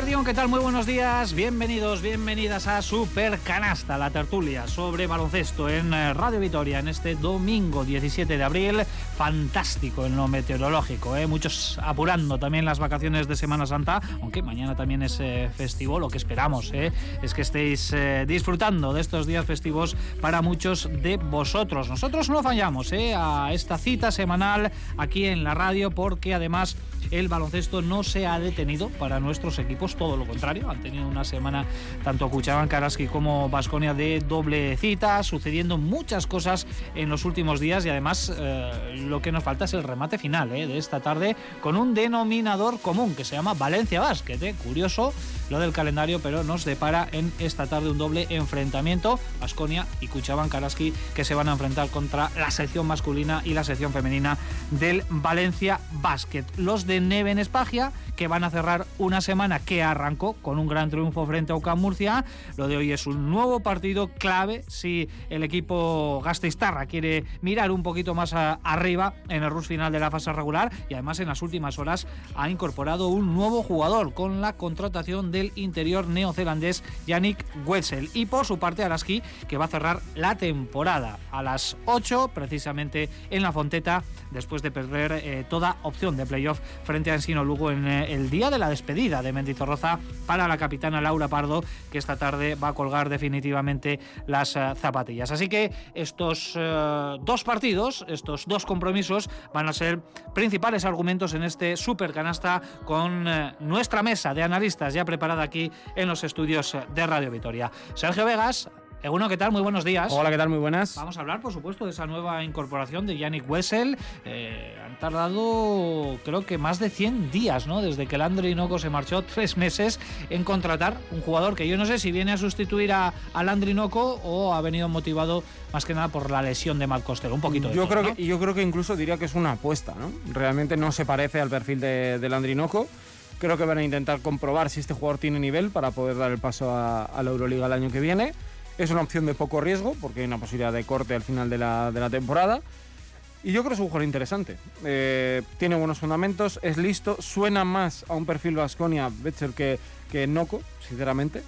Guardión, ¿qué tal? Muy buenos días. Bienvenidos, bienvenidas a Super Canasta, la tertulia sobre baloncesto en eh, Radio Vitoria en este domingo 17 de abril. Fantástico en lo meteorológico, ¿eh? muchos apurando también las vacaciones de Semana Santa, aunque mañana también es eh, festivo. Lo que esperamos ¿eh? es que estéis eh, disfrutando de estos días festivos para muchos de vosotros. Nosotros no fallamos a esta cita semanal aquí en la radio porque además el baloncesto no se ha detenido para nuestros equipos, todo lo contrario, han tenido una semana tanto Cuchaban Karaski como Vasconia de doble cita, sucediendo muchas cosas en los últimos días y además eh, lo que nos falta es el remate final eh, de esta tarde con un denominador común que se llama Valencia Basket. Eh. Curioso lo del calendario, pero nos depara en esta tarde un doble enfrentamiento, Vasconia y Cuchaban Karaski, que se van a enfrentar contra la sección masculina y la sección femenina del Valencia Basket. Los de Neven Espagia, que van a cerrar una semana que arrancó con un gran triunfo frente a UCAM Murcia. Lo de hoy es un nuevo partido clave si el equipo Gasteiztarra quiere mirar un poquito más arriba en el rush final de la fase regular y además en las últimas horas ha incorporado un nuevo jugador con la contratación del interior neozelandés Yannick Wetzel y por su parte Araski que va a cerrar la temporada a las 8 precisamente en la Fonteta después de perder eh, toda opción de playoff frente a Ensino Lugo en eh, el día de la despedida de Mendizorroza para la capitana Laura Pardo, que esta tarde va a colgar definitivamente las uh, zapatillas. Así que estos uh, dos partidos, estos dos compromisos, van a ser principales argumentos en este super canasta con uh, nuestra mesa de analistas ya preparada aquí en los estudios de Radio Vitoria. Sergio Vegas, Eguno, ¿qué tal? Muy buenos días. Hola, ¿qué tal? Muy buenas. Vamos a hablar, por supuesto, de esa nueva incorporación de Yannick Wessel. Eh, han tardado, creo que más de 100 días, ¿no? Desde que el Landry Noco se marchó, tres meses en contratar un jugador que yo no sé si viene a sustituir a, a Landry Noco o ha venido motivado más que nada por la lesión de Matt Costello. Un poquito de yo todo, creo ¿no? que Yo creo que incluso diría que es una apuesta, ¿no? Realmente no se parece al perfil de, de Landry Noco. Creo que van a intentar comprobar si este jugador tiene nivel para poder dar el paso a, la Euroliga el año que viene. Es una opción de poco riesgo porque hay una posibilidad de corte al final de la, de la temporada. Y yo creo que es un jugador interesante. Eh, tiene buenos fundamentos, es listo, suena más a un perfil Vasconia Betcher que, que Noco, sinceramente.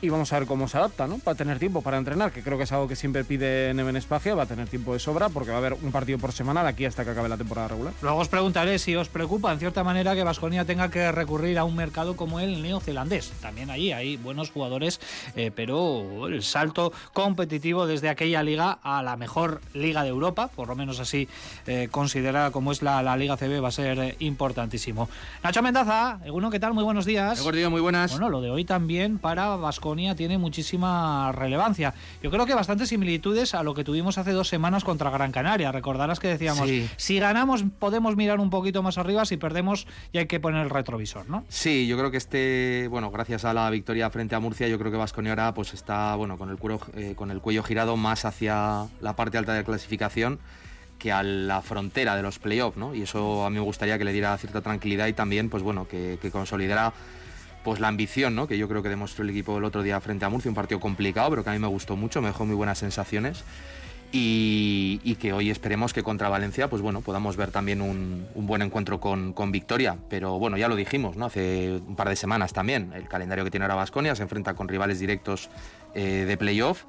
Y vamos a ver cómo se adapta, ¿no? Va a tener tiempo para entrenar, que creo que es algo que siempre pide Neven Espacia, va a tener tiempo de sobra porque va a haber un partido por semana de aquí hasta que acabe la temporada regular. Luego os preguntaré si os preocupa en cierta manera que Vasconia tenga que recurrir a un mercado como el neozelandés. También allí hay buenos jugadores, eh, pero el salto competitivo desde aquella liga a la mejor liga de Europa, por lo menos así eh, considerada como es la, la, Liga CB, va a ser eh, importantísimo. Nacho Mendaza, Eguno, ¿qué tal? Muy buenos días. Muy buenas. Bueno, lo de hoy también para Vasconia tiene muchísima relevancia. Yo creo que bastantes similitudes a lo que tuvimos hace dos semanas contra Gran Canaria. Recordarás que decíamos, Sí. si ganamos podemos mirar un poquito más arriba, si perdemos ya hay que poner el retrovisor, ¿no? Sí, yo creo que este, bueno, gracias a la victoria frente a Murcia, yo creo que Vasconia ahora pues está, bueno, con el, cuero, eh, con el cuello girado más hacia la parte alta de clasificación que a la frontera de los playoffs, ¿no? Y eso a mí me gustaría que le diera cierta tranquilidad y también, pues bueno, que, que consolidara pues la ambición, ¿no? Que yo creo que demostró el equipo el otro día frente a Murcia, un partido complicado, pero que a mí me gustó mucho, me dejó muy buenas sensaciones. Y, que hoy esperemos que contra Valencia pues bueno podamos ver también un, buen encuentro con, Victoria pero bueno ya lo dijimos no hace un par de semanas también el calendario que tiene ahora Vasconia se enfrenta con rivales directos eh, de playoff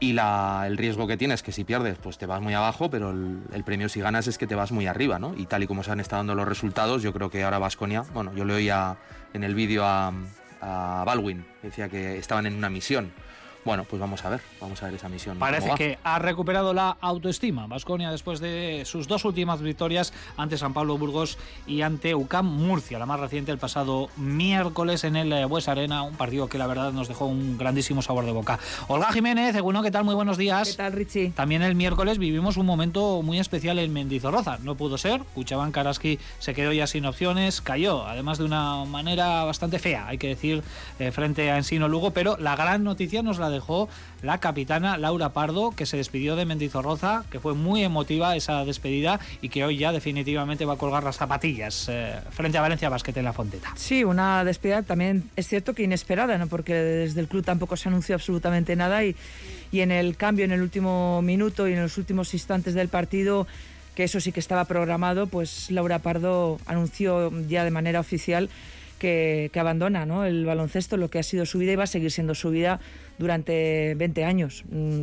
y el riesgo que tienes que si pierdes pues te vas muy abajo pero el, premio si ganas es que te vas muy arriba no y tal y como se han estado dando los resultados yo creo que ahora Vasconia bueno yo le oía en el vídeo a, a Baldwin. Decía que estaban en una misión bueno, pues vamos a ver, vamos a ver esa misión. Parece que ha recuperado la autoestima Vasconia después de sus dos últimas victorias ante San Pablo Burgos y ante UCAM Murcia, la más reciente el pasado miércoles en el Bues Arena, un partido que la verdad nos dejó un grandísimo sabor de boca. Olga Jiménez, bueno, ¿qué tal? Muy buenos días. ¿Qué tal, Richie? También el miércoles vivimos un momento muy especial en Mendizorroza. No pudo ser, Cuchaban Karaski se quedó ya sin opciones, cayó, además de una manera bastante fea, hay que decir, eh, frente a Ensino Lugo, pero la gran noticia nos la dejó la capitana Laura Pardo, que se despidió de Mendizorroza, que fue muy emotiva esa despedida y que hoy ya definitivamente va a colgar las zapatillas eh, frente a Valencia Basket en la Fonteta. Sí, una despedida también es cierto que inesperada, ¿no? porque desde el club tampoco se anunció absolutamente nada y, y en el cambio en el último minuto y en los últimos instantes del partido que eso sí que estaba programado, pues Laura Pardo anunció ya de manera oficial que, abandona ¿no? el baloncesto, lo que ha sido su vida y va a seguir siendo su vida durante 20 años. Mm,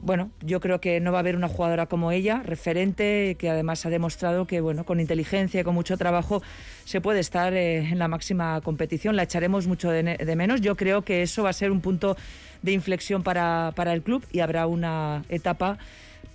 bueno, yo creo que no va a haber una jugadora como ella, referente, que además ha demostrado que bueno, con inteligencia y con mucho trabajo se puede estar eh, en la máxima competición. La echaremos mucho de, menos. Yo creo que eso va a ser un punto de inflexión para, para el club y habrá una etapa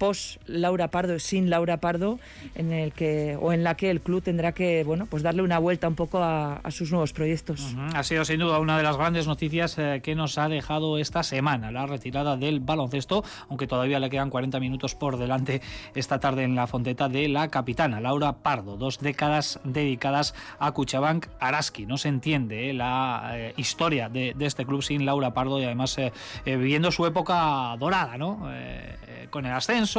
post Laura Pardo, sin Laura Pardo, en el que o en la que el club tendrá que bueno pues darle una vuelta un poco a, sus nuevos proyectos. Ha sido sin duda una de las grandes noticias eh, que nos ha dejado esta semana, la retirada del baloncesto, aunque todavía le quedan 40 minutos por delante esta tarde en la fonteta de la capitana, Laura Pardo, dos décadas dedicadas a Cuchabank Araski. No se entiende eh, la eh, historia de, este club sin Laura Pardo y además viviendo su época dorada, ¿no? con el ascenso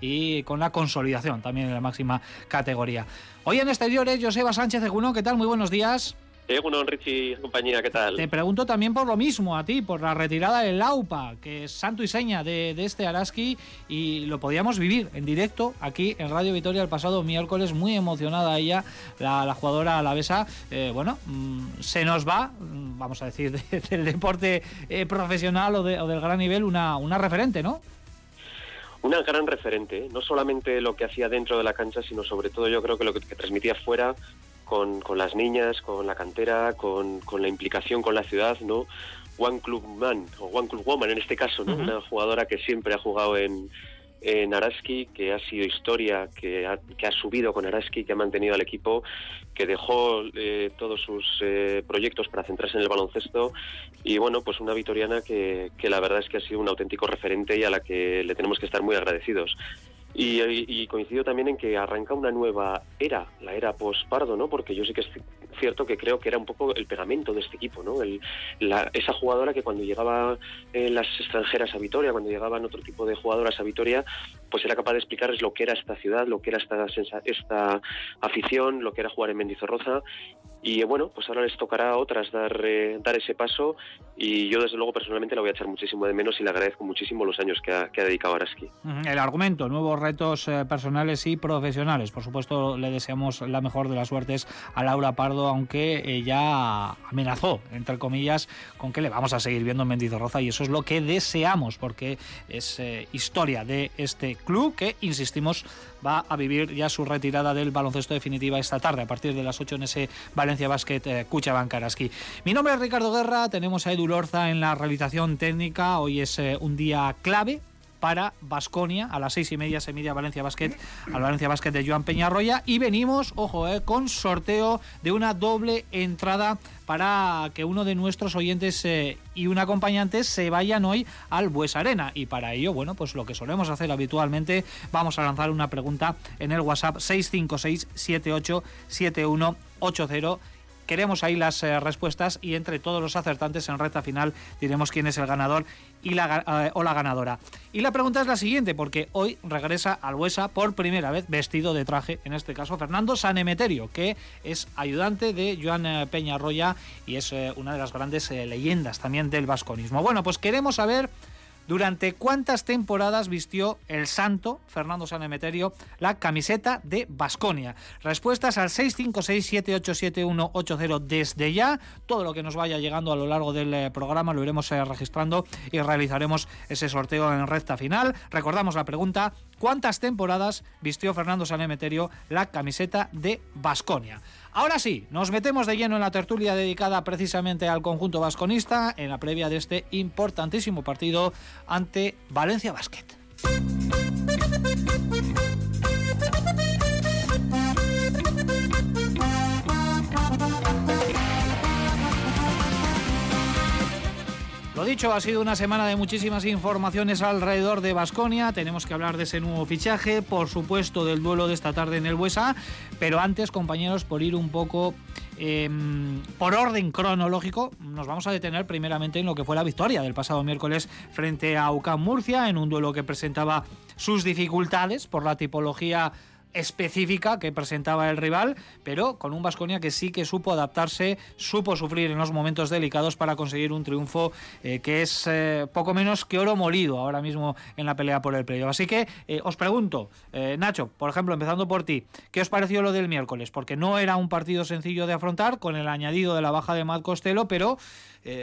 y con la consolidación también en la máxima categoría. Hoy en exteriores, Joseba Sánchez de ¿qué tal? Muy buenos días. Egunon, Richie, compañía, ¿qué tal? Te pregunto también por lo mismo a ti, por la retirada del Laupa, que es santo y seña de, este Araski y lo podíamos vivir en directo aquí en Radio Vitoria el pasado miércoles, muy emocionada ella, la, jugadora alavesa. Eh, bueno, mm, se nos va, mm, vamos a decir, del deporte eh, profesional o, o, del gran nivel, una, una referente, ¿no? Una gran referente, ¿eh? no solamente lo que hacía dentro de la cancha, sino sobre todo yo creo que lo que, transmitía fuera con, con, las niñas, con la cantera, con, con, la implicación con la ciudad, ¿no? One Club Man, o One Club Woman en este caso, ¿no? Una jugadora que siempre ha jugado en, en Araski, que ha sido historia, que ha, que ha subido con Araski, que ha mantenido al equipo, que dejó eh, todos sus eh, proyectos para centrarse en el baloncesto y bueno, pues una vitoriana que, que la verdad es que ha sido un auténtico referente y a la que le tenemos que estar muy agradecidos. Y, coincido también en que arranca una nueva era, la era post-Pardo, ¿no? Porque yo sí que es cierto que creo que era un poco el pegamento de este equipo, ¿no? esa jugadora que cuando llegaba eh, las extranjeras a Vitoria, cuando llegaban otro tipo de jugadoras a Vitoria, pues era capaz de explicarles lo que era esta ciudad, lo que era esta, esta afición, lo que era jugar en Mendizorroza y bueno, pues ahora les tocará a otras dar, eh, dar ese paso y yo desde luego personalmente la voy a echar muchísimo de menos y le agradezco muchísimo los años que ha, que ha dedicado a Araski. El argumento, nuevos eh, personales y profesionales. Por supuesto le deseamos la mejor de las suertes a Laura Pardo, aunque ella amenazó, entre comillas, con que le vamos a seguir viendo en Mendizorroza y eso es lo que deseamos porque es eh, historia de este club que, insistimos, va a vivir ya su retirada del baloncesto definitiva esta tarde a partir de las 8 en ese Valencia Basket eh, Cuchaban. Mi nombre es Ricardo Guerra, tenemos a Edu Lorza en la realización técnica. Hoy es eh, un día clave para Basconia. A las seis y media se mide a Valencia Basket, al Valencia Basket de Joan Peñarroya. Y venimos, ojo, eh, con sorteo de una doble entrada para que uno de nuestros oyentes eh, y un acompañante se vayan hoy al Bues Arena. Y para ello, bueno, pues lo que solemos hacer habitualmente, vamos a lanzar una pregunta en el WhatsApp 656 787180 Queremos ahí las eh, respuestas y entre todos los acertantes en recta final diremos quién es el ganador y la, eh, o la ganadora. Y la pregunta es la siguiente, porque hoy regresa al Huesa por primera vez vestido de traje, en este caso Fernando Sanemeterio, que es ayudante de Joan eh, Peñarroya y es una de las grandes leyendas también del vasconismo. Bueno, pues queremos saber ¿Durante cuántas temporadas vistió el santo Fernando Sanemeterio la camiseta de Basconia? Respuestas al 656787180 desde ya. Todo lo que nos vaya llegando a lo largo del eh, programa lo iremos eh, registrando y realizaremos ese sorteo en recta final. Recordamos la pregunta, ¿cuántas temporadas vistió Fernando Sanemeterio la camiseta de Basconia? Ahora sí, nos metemos de lleno en la tertulia dedicada precisamente al conjunto vasconista en la previa de este importantísimo partido ante Valencia Basket. Lo dicho, ha sido una semana de muchísimas informaciones alrededor de Basconia. Tenemos que hablar de ese nuevo fichaje, por supuesto, del duelo de esta tarde en el Buesa. Pero antes, compañeros, por ir un poco em, por orden cronológico, nos vamos a detener primeramente en lo que fue la victoria del pasado miércoles frente a UCAM Murcia, en un duelo que presentaba sus dificultades por la tipología específica que presentaba el rival, pero con un Vasconia que sí que supo adaptarse, supo sufrir en los momentos delicados para conseguir un triunfo eh, que es eh, poco menos que oro molido ahora mismo en la pelea por el playoff. Así que eh, os pregunto, Nacho, por ejemplo, empezando por ti, ¿qué os pareció lo del miércoles? Porque no era un partido sencillo de afrontar con el añadido de la baja de Matt Costello, pero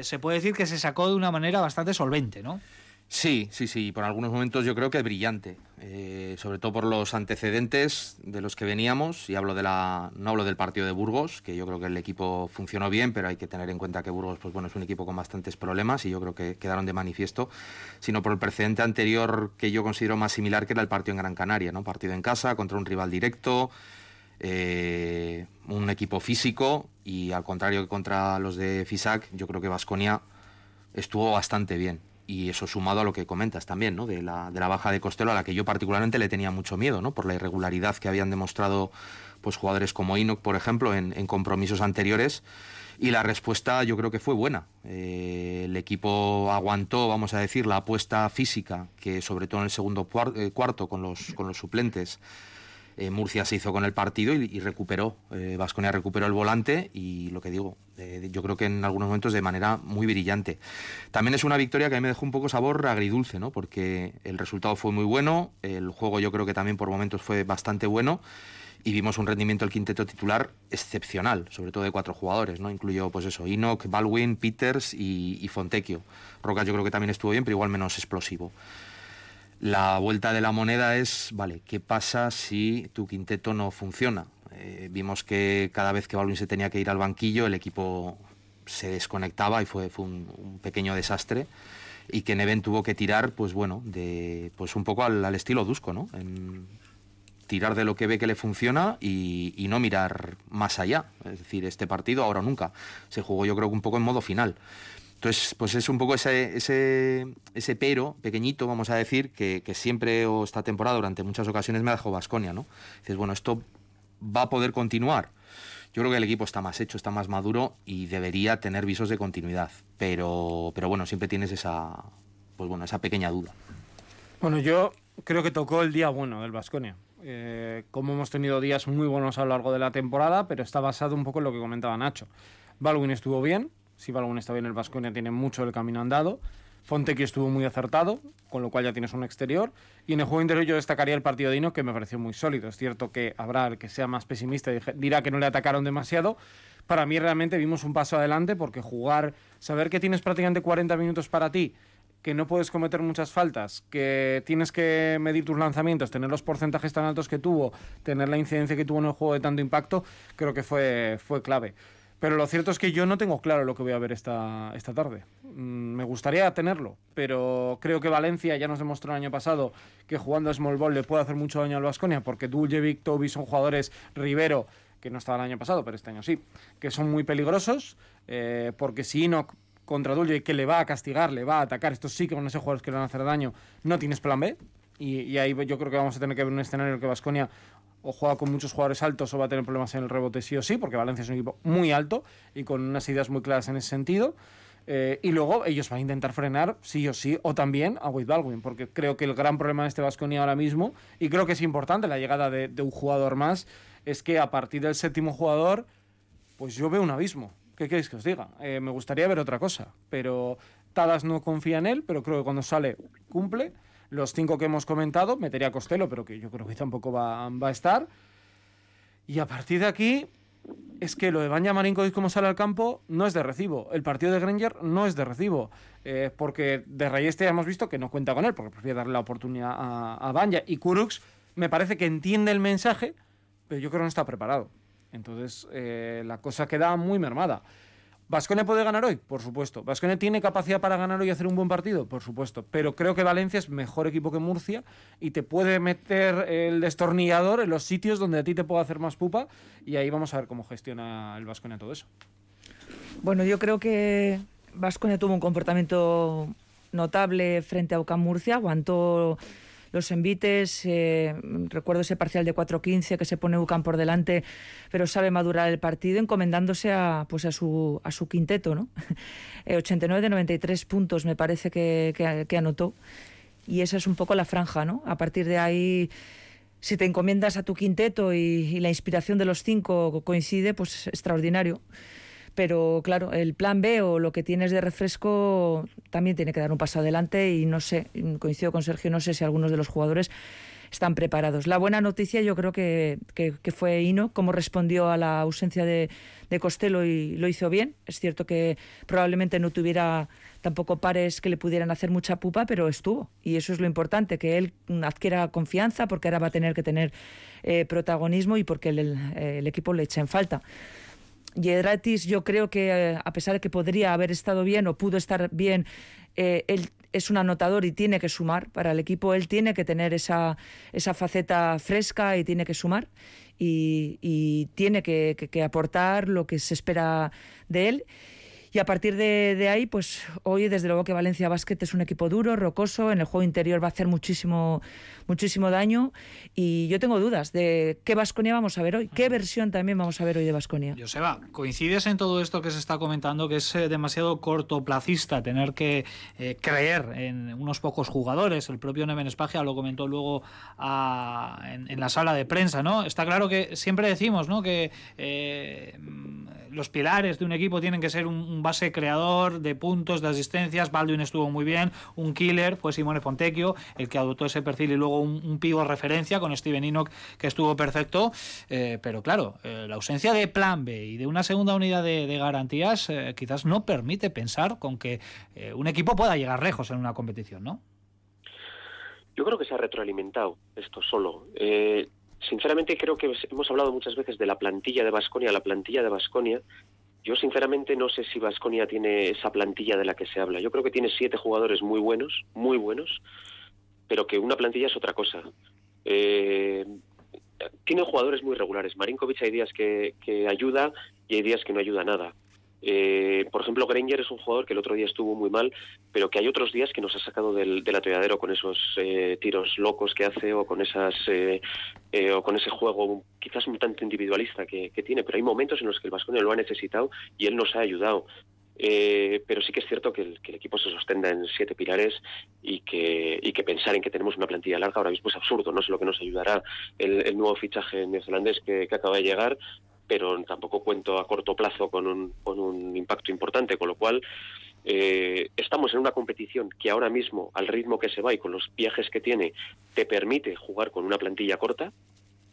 se puede decir que se sacó de una manera bastante solvente, ¿no? Sí, sí, sí, por algunos momentos yo creo que brillante, eh, sobre todo por los antecedentes de los que veníamos, y hablo de la, no hablo del partido de Burgos, que yo creo que el equipo funcionó bien, pero hay que tener en cuenta que Burgos pues bueno, es un equipo con bastantes problemas y yo creo que quedaron de manifiesto, sino por el precedente anterior que yo considero más similar, que era el partido en Gran Canaria, ¿no? partido en casa contra un rival directo, eh, un equipo físico, y al contrario que contra los de Fisac, yo creo que Vasconia estuvo bastante bien y eso sumado a lo que comentas también, ¿no? de, la, de la baja de Costello, a la que yo particularmente le tenía mucho miedo, ¿no? por la irregularidad que habían demostrado pues, jugadores como Inok, por ejemplo, en, compromisos anteriores. Y la respuesta yo creo que fue buena. Eh, el equipo aguantó, vamos a decir, la apuesta física, que sobre todo en el segundo eh, cuarto con los, con los suplentes, eh, Murcia se hizo con el partido y, recuperó, Vasconia recuperó el volante y lo que digo, yo creo que en algunos momentos de manera muy brillante. También es una victoria que a mí me dejó un poco sabor agridulce, ¿no? porque el resultado fue muy bueno, el juego yo creo que también por momentos fue bastante bueno y vimos un rendimiento del quinteto titular excepcional, sobre todo de cuatro jugadores, ¿no? Incluyó, pues eso, Enoch, Baldwin, Peters y, y Fontecchio. Roca yo creo que también estuvo bien, pero igual menos explosivo. La vuelta de la moneda es, vale, ¿qué pasa si tu quinteto no funciona? Eh, vimos que cada vez que Baldwin se tenía que ir al banquillo, el equipo se desconectaba y fue, un, pequeño desastre. Y que Neven tuvo que tirar, pues bueno, de, pues un poco al, estilo Dusko, ¿no? En tirar de lo que ve que le funciona y, no mirar más allá. Es decir, este partido ahora o nunca. Se jugó yo creo un poco en modo final. Entonces, pues es un poco ese, ese, ese pero pequeñito, vamos a decir, que, siempre o esta temporada durante muchas ocasiones me ha dejado Vasconia, ¿no? Dices, bueno, esto va a poder continuar. Yo creo que el equipo está más hecho, está más maduro y debería tener visos de continuidad. Pero, pero bueno, siempre tienes esa, pues bueno, esa pequeña duda. Bueno, yo creo que tocó el día bueno del Vasconia. Eh, como hemos tenido días muy buenos a lo largo de la temporada, pero está basado un poco en lo que comentaba Nacho. Baldwin estuvo bien, si Balón está bien, el Vasconia tiene mucho el camino andado. Fontecchi estuvo muy acertado, con lo cual ya tienes un exterior. Y en el juego interior yo destacaría el partido de Dino, que me pareció muy sólido. Es cierto que habrá el que sea más pesimista y dirá que no le atacaron demasiado. Para mí realmente vimos un paso adelante porque jugar, saber que tienes prácticamente 40 minutos para ti, que no puedes cometer muchas faltas, que tienes que medir tus lanzamientos, tener los porcentajes tan altos que tuvo, tener la incidencia que tuvo en el juego de tanto impacto, creo que fue, fue clave. Pero lo cierto es que yo no tengo claro lo que voy a ver esta, esta tarde. Mm, me gustaría tenerlo, pero creo que Valencia ya nos demostró el año pasado que jugando a Small Ball le puede hacer mucho daño al Vasconia, porque Duljevic, Toby son jugadores, Rivero, que no estaba el año pasado, pero este año sí, que son muy peligrosos, eh, porque si Enoch contra Duljevic, que le va a castigar, le va a atacar, estos sí que van a ser jugadores que van a hacer daño, no tienes plan B, y, y, ahí yo creo que vamos a tener que ver un escenario en el que Vasconia o juega con muchos jugadores altos o va a tener problemas en el rebote sí o sí, porque Valencia es un equipo muy alto y con unas ideas muy claras en ese sentido. Eh, y luego ellos van a intentar frenar sí o sí, o también a Wade Baldwin, porque creo que el gran problema de este Vasconia ahora mismo, y creo que es importante la llegada de, un jugador más, es que a partir del séptimo jugador, pues yo veo un abismo. ¿Qué queréis que os diga? Eh, me gustaría ver otra cosa, pero Tadas no confía en él, pero creo que cuando sale cumple. Los cinco que hemos comentado, metería a Costello, pero que yo creo que tampoco va, a estar. Y a partir de aquí, es que lo de Banja Marinkovic como sale al campo no es de recibo. El partido de Granger no es de recibo. Eh, porque de Reyeste ya hemos visto que no cuenta con él, porque prefiere darle la oportunidad a, a. Y Kurux me parece que entiende el mensaje, pero yo creo que no está preparado. Entonces eh, la cosa queda muy mermada. ¿Vasconia puede ganar hoy? Por supuesto. ¿Vasconia tiene capacidad para ganar hoy y hacer un buen partido? Por supuesto. Pero creo que Valencia es mejor equipo que Murcia y te puede meter el destornillador en los sitios donde a ti te puede hacer más pupa y ahí vamos a ver cómo gestiona el Vasconia todo eso. Bueno, yo creo que Vasconia tuvo un comportamiento notable frente a Ocam Murcia, aguantó los envites. Eh, recuerdo ese parcial de 4-15 que se pone UCAM por delante, pero sabe madurar el partido encomendándose a, pues a, su, a su quinteto. ¿no? 89 eh, de 93 puntos me parece que, que, anotó. Y esa es un poco la franja. ¿no? A partir de ahí si te encomiendas a tu quinteto y, la inspiración de los cinco coincide, pues es extraordinario. Pero claro, el plan B o lo que tienes de refresco también tiene que dar un paso adelante y no sé, coincido con Sergio, no sé si algunos de los jugadores están preparados. La buena noticia yo creo que, fue Hino, cómo respondió a la ausencia de, de, Costello y lo hizo bien. Es cierto que probablemente no tuviera tampoco pares que le pudieran hacer mucha pupa, pero estuvo. Y eso es lo importante, que él adquiera confianza porque ahora va a tener que tener eh, protagonismo y porque el, equipo le echa en falta. Yedratis yo creo que eh, a pesar de que podría haber estado bien o pudo estar bien, eh, él es un anotador y tiene que sumar. Para el equipo él tiene que tener esa, esa faceta fresca y tiene que sumar y, tiene que, aportar lo que se espera de él. Y a partir de, ahí, pues hoy desde luego que Valencia Basket es un equipo duro, rocoso, en el juego interior va a hacer muchísimo, muchísimo daño y yo tengo dudas de qué Vasconia vamos a ver hoy, qué versión también vamos a ver hoy de Vasconia. Joseba, ¿coincides en todo esto que se está comentando que es eh, demasiado cortoplacista tener que eh, creer en unos pocos jugadores? El propio Neven Espagia lo comentó luego en, la sala de prensa, ¿no? Está claro que siempre decimos, ¿no? Que eh, los pilares de un equipo tienen que ser un, base creador de puntos, de asistencias. Baldwin estuvo muy bien, un killer fue Simone Fontecchio, el que adoptó ese perfil y luego un, un pivo referencia con Steven Enoch, que estuvo perfecto. Eh, pero claro, eh, la ausencia de plan B y de una segunda unidad de, garantías eh, quizás no permite pensar con que un equipo pueda llegar lejos en una competición, ¿no? Yo creo que se ha retroalimentado esto solo sinceramente creo que hemos hablado muchas veces de la plantilla de Basconia, la plantilla de Basconia. Yo sinceramente no sé si Basconia tiene esa plantilla de la que se habla. Yo creo que tiene siete jugadores muy buenos, muy buenos, pero que una plantilla es otra cosa. Eh, tiene jugadores muy regulares. Marinkovic hay días que, que ayuda y hay días que no ayuda nada. Eh, por ejemplo, Granger es un jugador que el otro día estuvo muy mal, pero que hay otros días que nos ha sacado del, atolladero con esos eh, tiros locos que hace o con esas eh, o con ese juego quizás un tanto individualista que, tiene. Pero hay momentos en los que el Vasconia lo ha necesitado y él nos ha ayudado. pero sí que es cierto que el, equipo se sostenga en siete pilares y que, y que pensar en que tenemos una plantilla larga ahora mismo es absurdo. No sé lo que nos ayudará el, nuevo fichaje neozelandés que acaba de llegar, pero tampoco cuento a corto plazo con un, con un impacto importante, con lo cual eh, estamos en una competición que ahora mismo, al ritmo que se va y con los viajes que tiene, te permite jugar con una plantilla corta,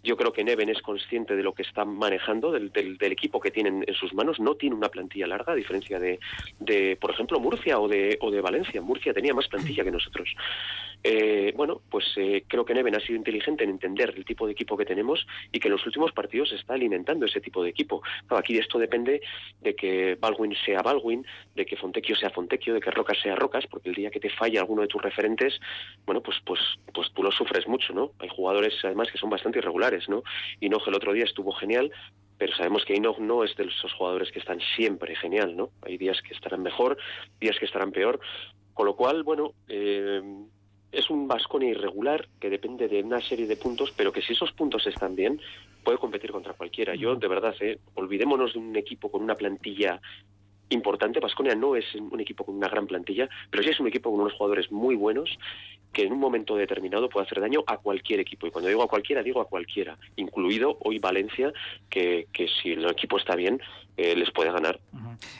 yo creo que Neven es consciente de lo que está manejando, del, equipo que tienen en sus manos. No tiene una plantilla larga, a diferencia de, por ejemplo, Murcia o de, o de Valencia. Murcia tenía más plantilla que nosotros. Eh, bueno, pues eh, creo que Neven ha sido inteligente en entender el tipo de equipo que tenemos y que en los últimos partidos se está alimentando ese tipo de equipo. aquí esto depende de que Baldwin sea Baldwin, de que Fontecchio sea Fontecchio, de que Rocas sea Rocas, porque el día que te falla alguno de tus referentes, bueno, pues, pues, pues tú lo sufres mucho, ¿no? Hay jugadores además que son bastante irregulares ¿no? Inoje el otro día estuvo genial, pero sabemos que Inoje no es de esos jugadores que están siempre genial, ¿no? Hay días que estarán mejor, días que estarán peor, con lo cual, bueno, eh, es un Vasconia irregular que depende de una serie de puntos, pero que si esos puntos están bien, puede competir contra cualquiera. Yo, de verdad, eh, olvidémonos de un equipo con una plantilla importante. Vasconia no es un equipo con una gran plantilla, pero sí es un equipo con unos jugadores muy buenos que en un momento determinado puede hacer daño a cualquier equipo. Y cuando digo a cualquiera, digo a cualquiera, incluido hoy Valencia, que, que si el equipo está bien, eh, les puede ganar.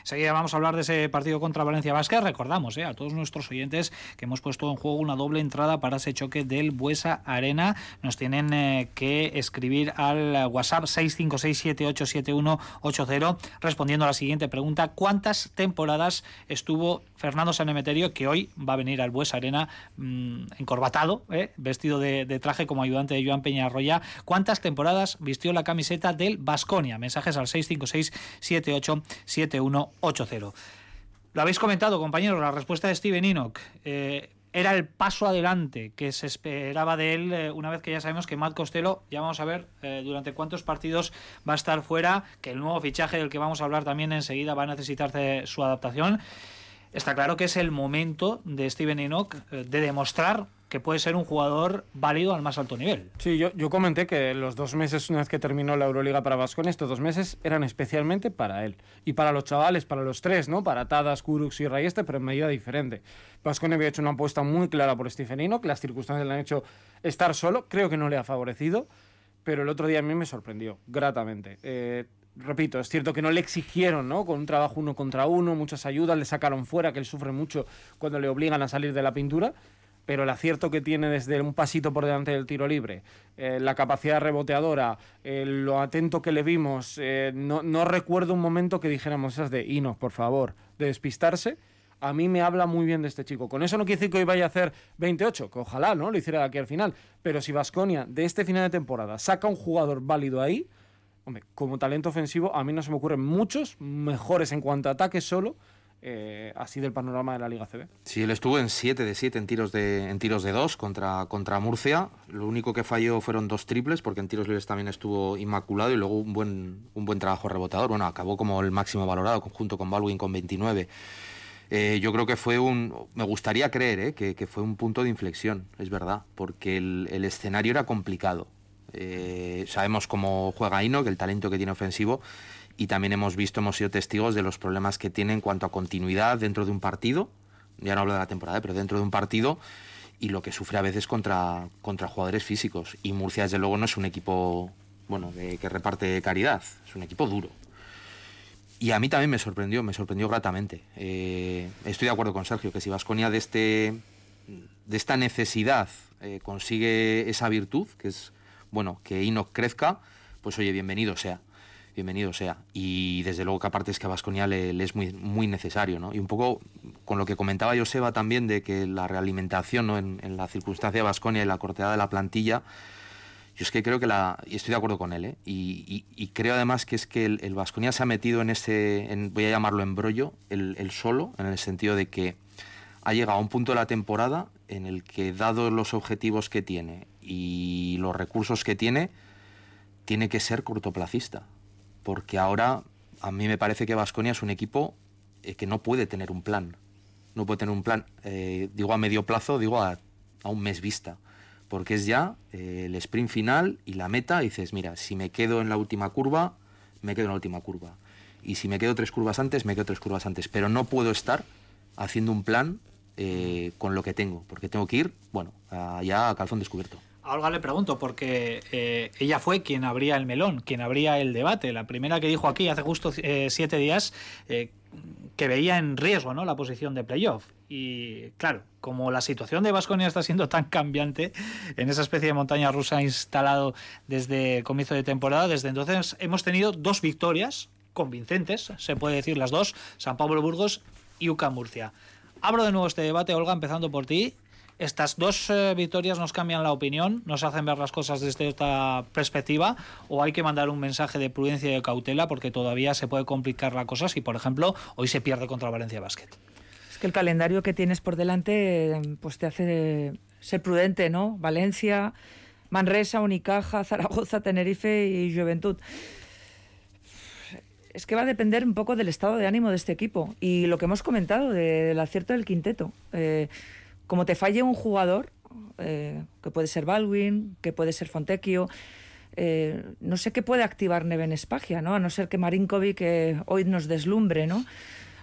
Seguida vamos a hablar de ese partido contra Valencia Vázquez. Recordamos eh, a todos nuestros oyentes que hemos puesto en juego una doble entrada para ese choque del Buesa Arena. Nos tienen eh, que escribir al WhatsApp 656787180 respondiendo a la siguiente pregunta. ¿Cuántas temporadas estuvo Fernando Sanemeterio, que hoy va a venir al Buesa Arena mm, encorbatado, vestido de, de, traje como ayudante de Joan Peñarroya? ¿Cuántas temporadas vistió la camiseta del Vasconia? Mensajes al 656 787180. Lo habéis comentado, compañeros, la respuesta de Steven Enoch. Eh, era el paso adelante que se esperaba de él eh, una vez que ya sabemos que Matt Costello, ya vamos a ver eh, durante cuántos partidos va a estar fuera, que el nuevo fichaje del que vamos a hablar también enseguida va a necesitar su adaptación. Está claro que es el momento de Steven Enoch de demostrar que puede ser un jugador válido al más alto nivel. Sí, yo, yo comenté que los dos meses, una vez que terminó la Euroliga para Vasconia, estos dos meses eran especialmente para él. Y para los chavales, para los tres, ¿no? Para Tadas, Kurux y Rayeste, pero en medida diferente. Vasconia había hecho una apuesta muy clara por Stephenino, que las circunstancias le han hecho estar solo. Creo que no le ha favorecido, pero el otro día a mí me sorprendió, gratamente. Eh, repito, es cierto que no le exigieron, ¿no? Con un trabajo uno contra uno, muchas ayudas, le sacaron fuera, que él sufre mucho cuando le obligan a salir de la pintura pero el acierto que tiene desde un pasito por delante del tiro libre, eh, la capacidad reboteadora, eh, lo atento que le vimos, eh, no, recuerdo un momento que dijéramos esas de Inos, por favor, de despistarse. A mí me habla muy bien de este chico. Con eso no quiere decir que hoy vaya a hacer 28, que ojalá no lo hiciera aquí al final. Pero si Vasconia de este final de temporada saca un jugador válido ahí, hombre, como talento ofensivo, a mí no se me ocurren muchos mejores en cuanto a ataque solo eh, así del panorama de la Liga CB. Sí, él estuvo en 7 de 7 en tiros de, en tiros de 2 contra, contra Murcia. Lo único que falló fueron dos triples, porque en tiros libres también estuvo inmaculado y luego un buen, un buen trabajo rebotador. Bueno, acabó como el máximo valorado, junto con Baldwin con 29. Eh, yo creo que fue un. Me gustaría creer eh, que, que, fue un punto de inflexión, es verdad, porque el, el escenario era complicado. Eh, sabemos cómo juega Ino, que el talento que tiene ofensivo, y también hemos visto, hemos sido testigos de los problemas que tiene en cuanto a continuidad dentro de un partido, ya no hablo de la temporada, pero dentro de un partido y lo que sufre a veces contra, contra jugadores físicos. Y Murcia, desde luego, no es un equipo bueno, que reparte caridad, es un equipo duro. Y a mí también me sorprendió, me sorprendió gratamente. Eh, estoy de acuerdo con Sergio, que si Vasconia de, este, de esta necesidad eh, consigue esa virtud, que es bueno, que Inoc crezca, pues oye, bienvenido sea bienvenido sea. Y desde luego que aparte es que a Vasconia le, es muy, muy necesario, ¿no? Y un poco con lo que comentaba Joseba también de que la realimentación ¿no? en, la circunstancia de Vasconia y la corteada de la plantilla, yo es que creo que la... y estoy de acuerdo con él, ¿eh? y, creo además que es que el Vasconia se ha metido en ese, en, voy a llamarlo embrollo, el, el solo, en el sentido de que ha llegado a un punto de la temporada en el que, dados los objetivos que tiene y los recursos que tiene, tiene que ser cortoplacista porque ahora a mí me parece que Vasconia es un equipo eh, que no puede tener un plan. No puede tener un plan, eh, digo a medio plazo, digo a, un mes vista. Porque es ya eh, el sprint final y la meta. Y dices, mira, si me quedo en la última curva, me quedo en la última curva. Y si me quedo tres curvas antes, me quedo tres curvas antes. Pero no puedo estar haciendo un plan con lo que tengo, porque tengo que ir, bueno, allá a calzón descubierto. A Olga le pregunto, porque eh, ella fue quien abría el melón, quien abría el debate. La primera que dijo aquí hace justo eh, siete días eh, que veía en riesgo ¿no? la posición de playoff. Y claro, como la situación de Vasconia está siendo tan cambiante en esa especie de montaña rusa instalado desde el comienzo de temporada, desde entonces hemos tenido dos victorias convincentes, se puede decir las dos, San Pablo Burgos y UCA Murcia. Abro de nuevo este debate, Olga, empezando por ti estas dos eh, victorias nos cambian la opinión, nos hacen ver las cosas desde esta perspectiva, o hay que mandar un mensaje de prudencia y de cautela porque todavía se puede complicar la cosa si, por ejemplo, hoy se pierde contra Valencia Basket. Es que el calendario que tienes por delante pues te hace ser prudente, ¿no? Valencia, Manresa, Unicaja, Zaragoza, Tenerife y Juventud es que va a depender un poco del estado de ánimo de este equipo y lo que hemos comentado del acierto del quinteto. Eh, como te falle un jugador, eh, que puede ser Baldwin, que puede ser Fontecchio, eh, no sé qué puede activar Neven Espagia, ¿no? A no ser que Marinkovic que hoy nos deslumbre, ¿no?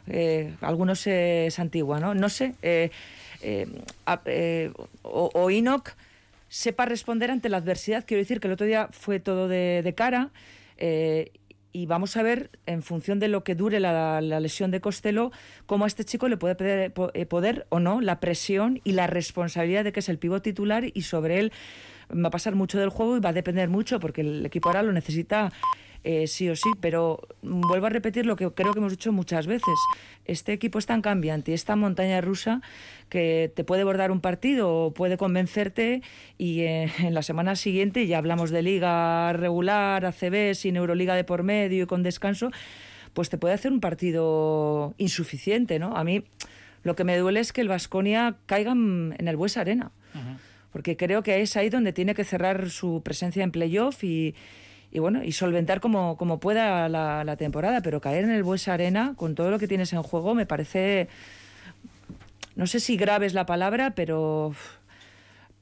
Eh, algunos es antigua, ¿no? No sé. o, o Enoch sepa responder ante la adversidad. Quiero decir que el otro día fue todo de cara y vamos a ver, en función de lo que dure la, lesión de Costello, cómo a este chico le puede eh, poder, o no la presión y la responsabilidad de que es el pivo titular y sobre él va a pasar mucho del juego y va a depender mucho porque el equipo ahora lo necesita eh, sí o sí, pero vuelvo a repetir lo que creo que hemos dicho muchas veces. Este equipo es tan cambiante y esta montaña rusa que te puede bordar un partido o puede convencerte y eh, en la semana siguiente ya hablamos de liga regular, ACB, sin Euroliga de por medio y con descanso, pues te puede hacer un partido insuficiente, ¿no? A mí lo que me duele es que el Vasconia caiga en el Buesa Arena. Porque creo que es ahí donde tiene que cerrar su presencia en playoff y, y bueno, y solventar como, como pueda la, la, temporada, pero caer en el Buesa Arena con todo lo que tienes en juego me parece, no sé si grave es la palabra, pero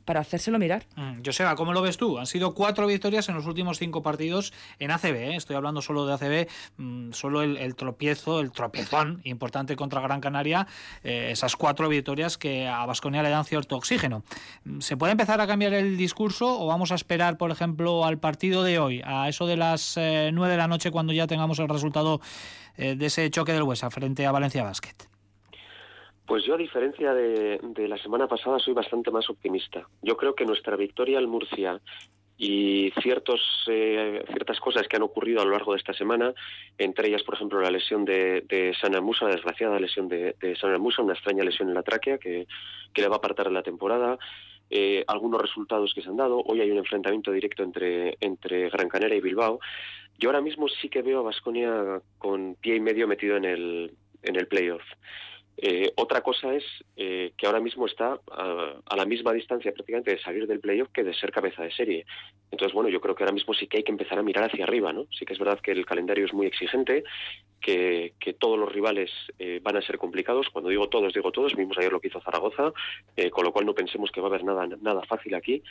para hacérselo mirar. Mm, Joseba, ¿cómo lo ves tú? Han sido cuatro victorias en los últimos cinco partidos en ACB. ¿eh? Estoy hablando solo de ACB, mm, solo el, tropiezo, el tropezón importante contra Gran Canaria, eh, esas cuatro victorias que a Vasconia le dan cierto oxígeno. Mm, ¿Se puede empezar a cambiar el discurso o vamos a esperar, por ejemplo, al partido de hoy, a eso de las eh, nueve de la noche, cuando ya tengamos el resultado de ese choque del Huesa frente a Valencia Basket? Pues yo, a diferencia de, la semana pasada, soy bastante más optimista. Yo creo que nuestra victoria al Murcia y ciertos, eh, ciertas cosas que han ocurrido a lo largo de esta semana, entre ellas, por ejemplo, la lesión de, de Sana Musa, la desgraciada lesión de, de Sana Musa, una extraña lesión en la tráquea que, que le va a apartar de la temporada, eh, algunos resultados que se han dado. Hoy hay un enfrentamiento directo entre, entre Gran Canaria y Bilbao. Yo ahora mismo sí que veo a Vasconia con pie y medio metido en el, en el playoff. Eh, otra cosa es eh, que ahora mismo está a, la misma distancia prácticamente de salir del playoff que de ser cabeza de serie. Entonces, bueno, yo creo que ahora mismo sí que hay que empezar a mirar hacia arriba, ¿no? Sí que es verdad que el calendario es muy exigente, que, todos los rivales eh, van a ser complicados. Cuando digo todos, digo todos. Vimos ayer lo que hizo Zaragoza, con lo cual no pensemos que va a haber nada, nada fácil aquí.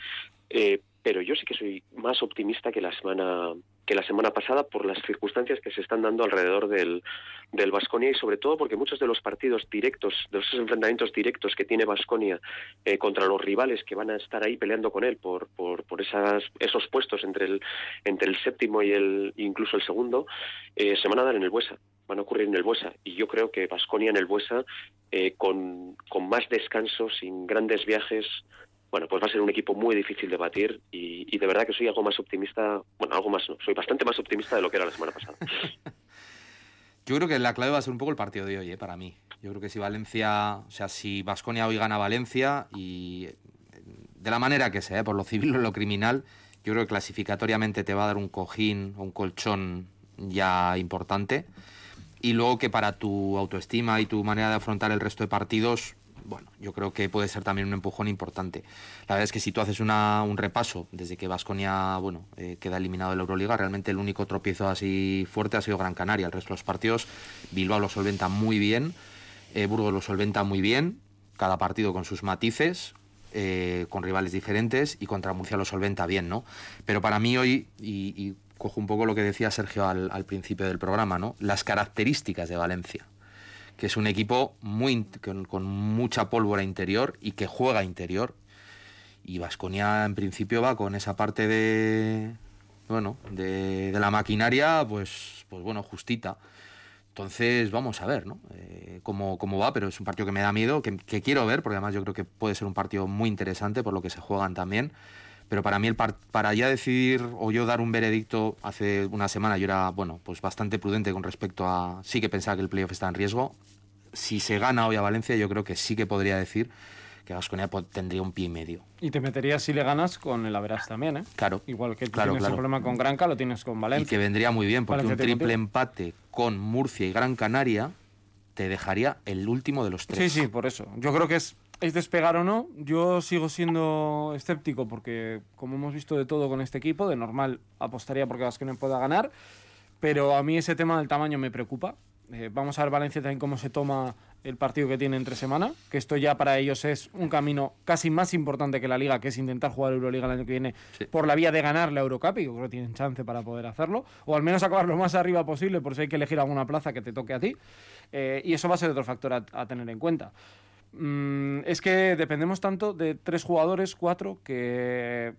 Pero yo sí que soy más optimista que la semana que la semana pasada por las circunstancias que se están dando alrededor del, del Vasconia y sobre todo porque muchos de los partidos directos, de esos enfrentamientos directos que tiene Vasconia eh, contra los rivales que van a estar ahí peleando con él por, por, por esas, esos puestos entre el, entre el séptimo y el incluso el segundo, eh, se van a dar en el Buesa van a ocurrir en el Buesa. Y yo creo que Vasconia en el Buesa, eh, con, con más descanso, sin grandes viajes, bueno, pues va a ser un equipo muy difícil de batir y, de verdad que soy algo más optimista, bueno, algo más, no, soy bastante más optimista de lo que era la semana pasada. Yo creo que la clave va a ser un poco el partido de hoy, ¿eh? para mí. Yo creo que si Valencia, o sea, si Vasconia hoy gana Valencia y de la manera que sea, ¿eh? por lo civil o lo criminal, yo creo que clasificatoriamente te va a dar un cojín o un colchón ya importante. Y luego que para tu autoestima y tu manera de afrontar el resto de partidos, bueno, yo creo que puede ser también un empujón importante. La verdad es que si tú haces un repaso desde que Vasconia bueno, eh, queda eliminado de la Euroliga, realmente el único tropiezo así fuerte ha sido Gran Canaria. El resto de los partidos, Bilbao lo solventa muy bien, eh, Burgos lo solventa muy bien, cada partido con sus matices, eh, con rivales diferentes y contra Murcia lo solventa bien, ¿no? Pero para mí hoy, y, cojo un poco lo que decía Sergio al, al principio del programa, ¿no? Las características de Valencia que es un equipo muy, con, mucha pólvora interior y que juega interior. Y Vasconia en principio va con esa parte de bueno, de, la maquinaria, pues, pues bueno, justita. Entonces, vamos a ver, ¿no? Eh, cómo, cómo, va, pero es un partido que me da miedo, que, quiero ver, porque además yo creo que puede ser un partido muy interesante por lo que se juegan también. Pero para mí, el para ya decidir o yo dar un veredicto hace una semana, yo era, bueno, pues bastante prudente con respecto a. Sí que pensaba que el playoff está en riesgo si se gana hoy a Valencia, yo creo que sí que podría decir que Vasconia tendría un pie y medio. Y te meterías si le ganas con el Averas también, ¿eh? Claro. Igual que claro, tienes un problema con Granca, lo tienes con Valencia. Y que vendría muy bien, porque un triple empate con Murcia y Gran Canaria te dejaría el último de los tres. Sí, sí, por eso. Yo creo que es, es despegar o no. Yo sigo siendo escéptico porque, como hemos visto de todo con este equipo, de normal apostaría porque Vasconia pueda ganar. Pero a mí ese tema del tamaño me preocupa. Eh, vamos a ver Valencia también cómo se toma el partido que tiene entre semana, que esto ya para ellos es un camino casi más importante que la Liga, que es intentar jugar Euroliga el año que viene por la vía de ganar la Eurocup, y yo creo que tienen chance para poder hacerlo, o al menos acabar lo más arriba posible, por si hay que elegir alguna plaza que te toque a ti, eh, y eso va a ser otro factor a, tener en cuenta. Mm, es que dependemos tanto de tres jugadores, cuatro, que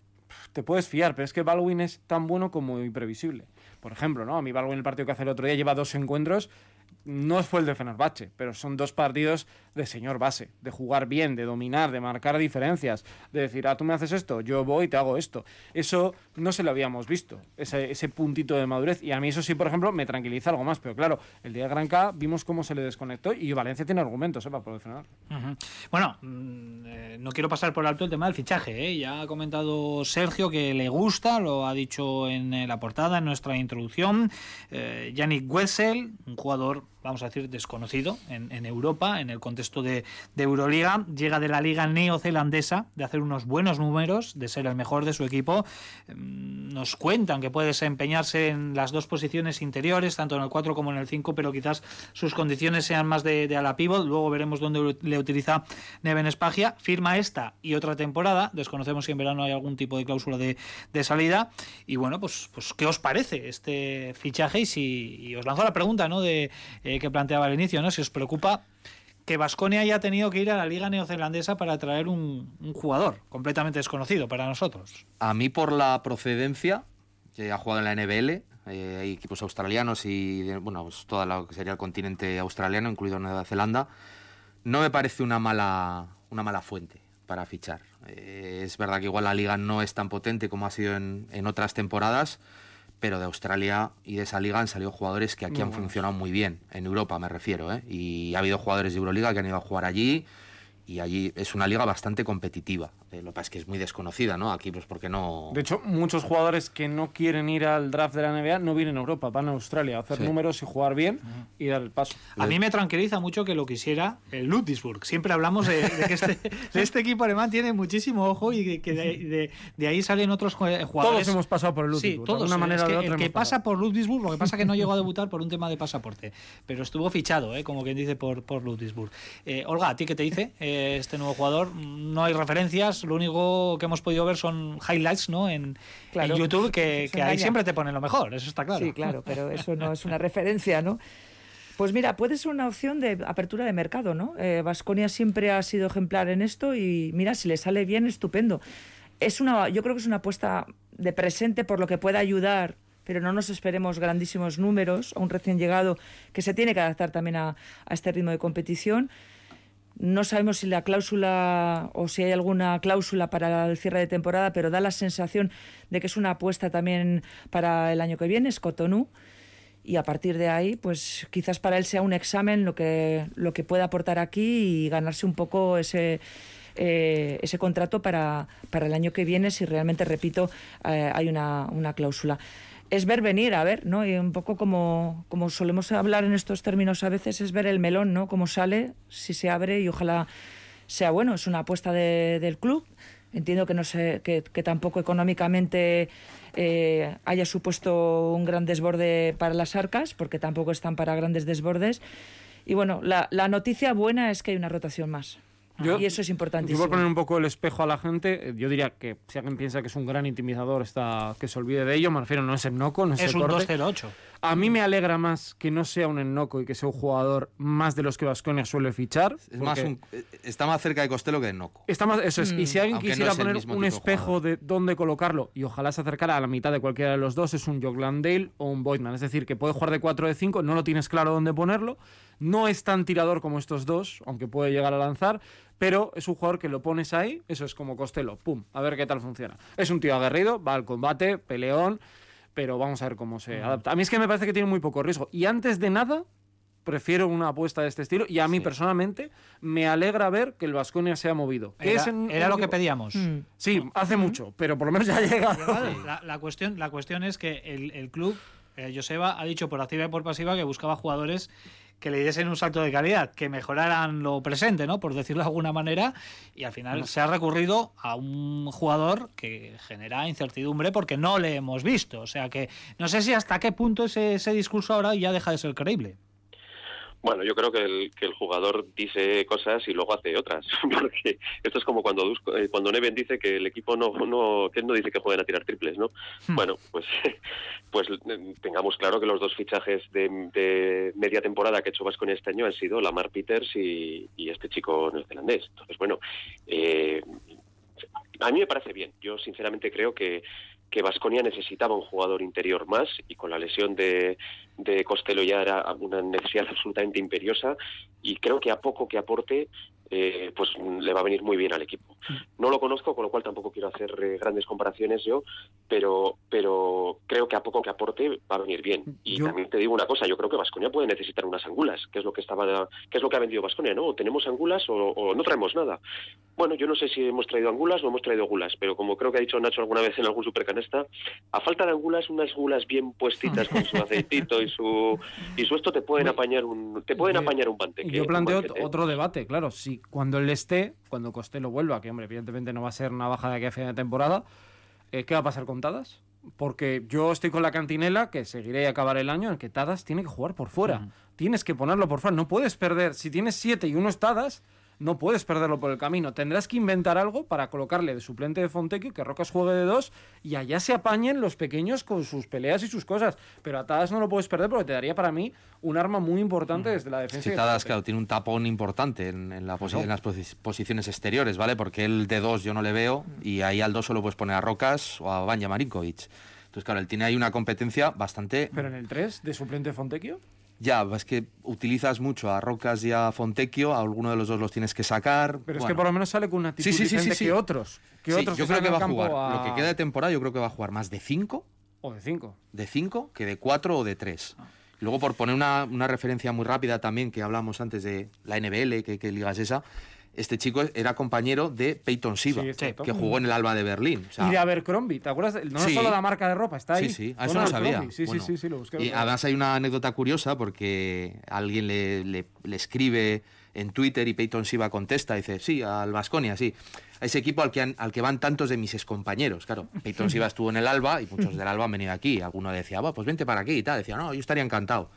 te puedes fiar, pero es que Baldwin es tan bueno como imprevisible. Por ejemplo, ¿no? A mí Baldwin el partido que hace el otro día lleva dos encuentros no fue el de Fenerbahce, pero son dos partidos de señor base, de jugar bien, de dominar, de marcar diferencias, de decir, ah, tú me haces esto, yo voy y te hago esto. Eso no se lo habíamos visto, ese, puntito de madurez. Y a mí eso sí, por ejemplo, me tranquiliza algo más. Pero claro, el día de Gran K vimos cómo se le desconectó y Valencia tiene argumentos ¿eh? para poder. Bueno, mm, eh, no quiero pasar por alto el tema del fichaje. ¿eh? Ya ha comentado Sergio que le gusta, lo ha dicho en la portada, en nuestra introducción. Yannick Wessel, un jugador vamos a decir, desconocido en, Europa, en el contexto de, Euroliga. Llega de la liga neozelandesa, de hacer unos buenos números, de ser el mejor de su equipo. Mm, nos cuentan que puede desempeñarse en las dos posiciones interiores, tanto en el 4 como en el 5, pero quizás sus condiciones sean más de, ala pivot. Luego veremos dónde le utiliza Neven Espagia. Firma esta y otra temporada. Desconocemos si en verano hay algún tipo de cláusula de, salida. Y bueno, pues, pues ¿qué os parece este fichaje? Y, si, y os lanzo la pregunta ¿no? de, que planteaba al inicio, ¿no? si os preocupa que Vasconia haya tenido que ir a la liga neozelandesa para traer un, jugador completamente desconocido para nosotros. A mí por la procedencia, que ha jugado en la NBL, eh, hay equipos australianos y bueno, pues todo lo que sería el continente australiano, incluido Nueva Zelanda, no me parece una mala, una mala fuente para fichar. Eh, es verdad que igual la liga no es tan potente como ha sido en, en otras temporadas, pero de Australia y de esa liga han salido jugadores que aquí muy han funcionado muy bien, en Europa me refiero, ¿eh? y ha habido jugadores de Euroliga que han ido a jugar allí y allí es una liga bastante competitiva. Eh, lo que pasa es que es muy desconocida, ¿no? Aquí, pues porque no. De hecho, muchos jugadores que no quieren ir al draft de la NBA no vienen a Europa, van a Australia a hacer sí. números y jugar bien -huh. y dar el paso. A mí me tranquiliza mucho que lo quisiera el Ludwigsburg. Siempre hablamos de, de que este, de este, equipo alemán tiene muchísimo ojo y que de, de, ahí salen otros jugadores. Todos hemos pasado por el Ludwigsburg. Sí, todos. De una manera es que, de otra el que pasa por Ludwigsburg, lo que pasa es que no llegó a debutar por un tema de pasaporte, pero estuvo fichado, ¿eh? como quien dice, por, por Ludwigsburg. Eh, Olga, ¿a ti qué te dice este nuevo jugador? no hay referencias, lo único que hemos podido ver son highlights ¿no? en, claro, en YouTube, que, que ahí siempre te ponen lo mejor, eso está claro. Sí, claro, pero eso no es una referencia, ¿no? Pues mira, puede ser una opción de apertura de mercado, ¿no? Vasconia eh, siempre ha sido ejemplar en esto y mira, si le sale bien, estupendo. Es una, yo creo que es una apuesta de presente por lo que pueda ayudar pero no nos esperemos grandísimos números a un recién llegado que se tiene que adaptar también a, a este ritmo de competición. No sabemos si la cláusula o si hay alguna cláusula para el cierre de temporada, pero da la sensación de que es una apuesta también para el año que viene, es Cotonou. Y a partir de ahí, pues quizás para él sea un examen lo que, lo que pueda aportar aquí y ganarse un poco ese, eh, ese contrato para, para el año que viene, si realmente, repito, eh, hay una, una cláusula es ver venir, a ver, ¿no? Y un poco como, como solemos hablar en estos términos a veces, es ver el melón, ¿no? Cómo sale, si se abre y ojalá sea bueno. Es una apuesta de, del club. Entiendo que, no sé, que, tampoco económicamente eh, haya supuesto un gran desborde para las arcas, porque tampoco están para grandes desbordes. Y bueno, la noticia buena es que hay una rotación más. Yo, y eso es importantísimo. Yo por poner un poco el espejo a la gente, yo diría que si alguien piensa que es un gran intimidador, está, que se olvide de ello. Me refiero, no es el Noco, no es, es el un corte. 208. A mí me alegra más que no sea un Ennoco y que sea un jugador más de los que Vasconia suele fichar. Es más un, está más cerca de Costello que de Ennoco. Está más, eso es. Mm. Y si alguien Aunque quisiera no poner un espejo de, de, dónde colocarlo y ojalá se acercara a la mitad de cualquiera de los dos, es un Jock Landale o un Boydman. Es decir, que puede jugar de 4 de 5, no lo tienes claro dónde ponerlo. No es tan tirador como estos dos, aunque puede llegar a lanzar, pero es un jugador que lo pones ahí, eso es como Costello, pum, a ver qué tal funciona. Es un tío aguerrido, va al combate, peleón, pero vamos a ver cómo se adapta. A mí es que me parece que tiene muy poco riesgo. Y antes de nada, prefiero una apuesta de este estilo. Y a mí sí. personalmente me alegra ver que el Vasconia se ha movido. Era, es en, era en lo que pedíamos. Mm. Sí, hace mm. mucho, pero por lo menos ya ha llegado. La, la, cuestión, la cuestión es que el, el club, eh, Joseba, ha dicho por activa y por pasiva que buscaba jugadores que le diesen un salto de calidad, que mejoraran lo presente, ¿no? Por decirlo de alguna manera, y al final se ha recurrido a un jugador que genera incertidumbre porque no le hemos visto. O sea que no sé si hasta qué punto ese, ese discurso ahora ya deja de ser creíble. Bueno, yo creo que el, que el jugador dice cosas y luego hace otras, porque esto es como cuando eh, cuando Neven dice que el equipo no no que no dice que pueden a tirar triples, ¿no? Hmm. Bueno, pues pues tengamos claro que los dos fichajes de, de media temporada que ha hecho Vasconia este año han sido Lamar Peters y, y este chico neozelandés. Entonces, bueno, eh, a mí me parece bien. Yo sinceramente creo que que Vasconia necesitaba un jugador interior más y con la lesión de, de Costello ya era una necesidad absolutamente imperiosa y creo que a poco que aporte eh, pues le va a venir muy bien al equipo. No lo conozco, con lo cual tampoco quiero hacer eh, grandes comparaciones yo, pero pero creo que a poco que aporte va a venir bien. Y yo... también te digo una cosa, yo creo que Vasconia puede necesitar unas angulas, que es lo que estaba, que es lo que ha vendido Vasconia, ¿no? O tenemos angulas o, o, no traemos nada. Bueno, yo no sé si hemos traído angulas o hemos traído gulas, pero como creo que ha dicho Nacho alguna vez en algún supercanesta, a falta de angulas, unas gulas bien puestitas con su aceitito y su y su esto te pueden apañar un te pueden yo, apañar un panteque. Yo planteo otro debate, claro, si cuando él esté, cuando Costello vuelva, que hombre, evidentemente no va a ser una baja de aquí a fin de temporada, eh, ¿qué va a pasar con Tadas? Porque yo estoy con la cantinela, que seguiré y acabar el año, en que Tadas tiene que jugar por fuera. Tienes que ponerlo por fuera. No puedes perder. Si tienes siete y uno es Tadas, no puedes perderlo por el camino. Tendrás que inventar algo para colocarle de suplente de Fontecchio, que Rocas juegue de dos, y allá se apañen los pequeños con sus peleas y sus cosas. Pero a Tadas no lo puedes perder porque te daría para mí un arma muy importante desde la defensa. el Tadas, claro, tiene un tapón importante en, en la posi- en las posi- posiciones exteriores, ¿vale? Porque él de dos yo no le veo y ahí al dos solo puedes poner a Rocas o a Banja Marinkovic. Entonces, claro, él tiene ahí una competencia bastante... Pero en el 3, de suplente de Fontecchio. Ya, es que utilizas mucho a Rocas y a Fontecchio, a alguno de los dos los tienes que sacar. Pero es Bueno. que por lo menos sale con una actitud Sí, sí, sí, diferente sí, sí. que otros. Que Sí, otros yo que creo que va a jugar. a- Lo que queda de temporada, yo creo que va a jugar más de 5 O de 5. de 5 que de 4 o de 3. Luego, por poner una, una referencia muy rápida también, que hablamos antes de la NBL, que, que liga es esa, este chico era compañero de Peyton Siva, Sí, que jugó en el Alba de Berlín. O sea, y de Abercrombie, ¿te acuerdas? No Sí. es solo la marca de ropa, está ahí. Sí, sí, a eso no sabía. Sí, Bueno, sí, sí, sí, lo busqué. Y además hay una anécdota curiosa porque alguien le, le- le escribe en Twitter y Peyton Siva contesta, dice, sí, al Vasconia, sí. A ese equipo al que, han- al que van tantos de mis excompañeros. Claro, Peyton Siva estuvo en el Alba y muchos del Alba han venido aquí. Alguno decía, "Va, pues vente para aquí y tal. Decía, no, yo estaría encantado.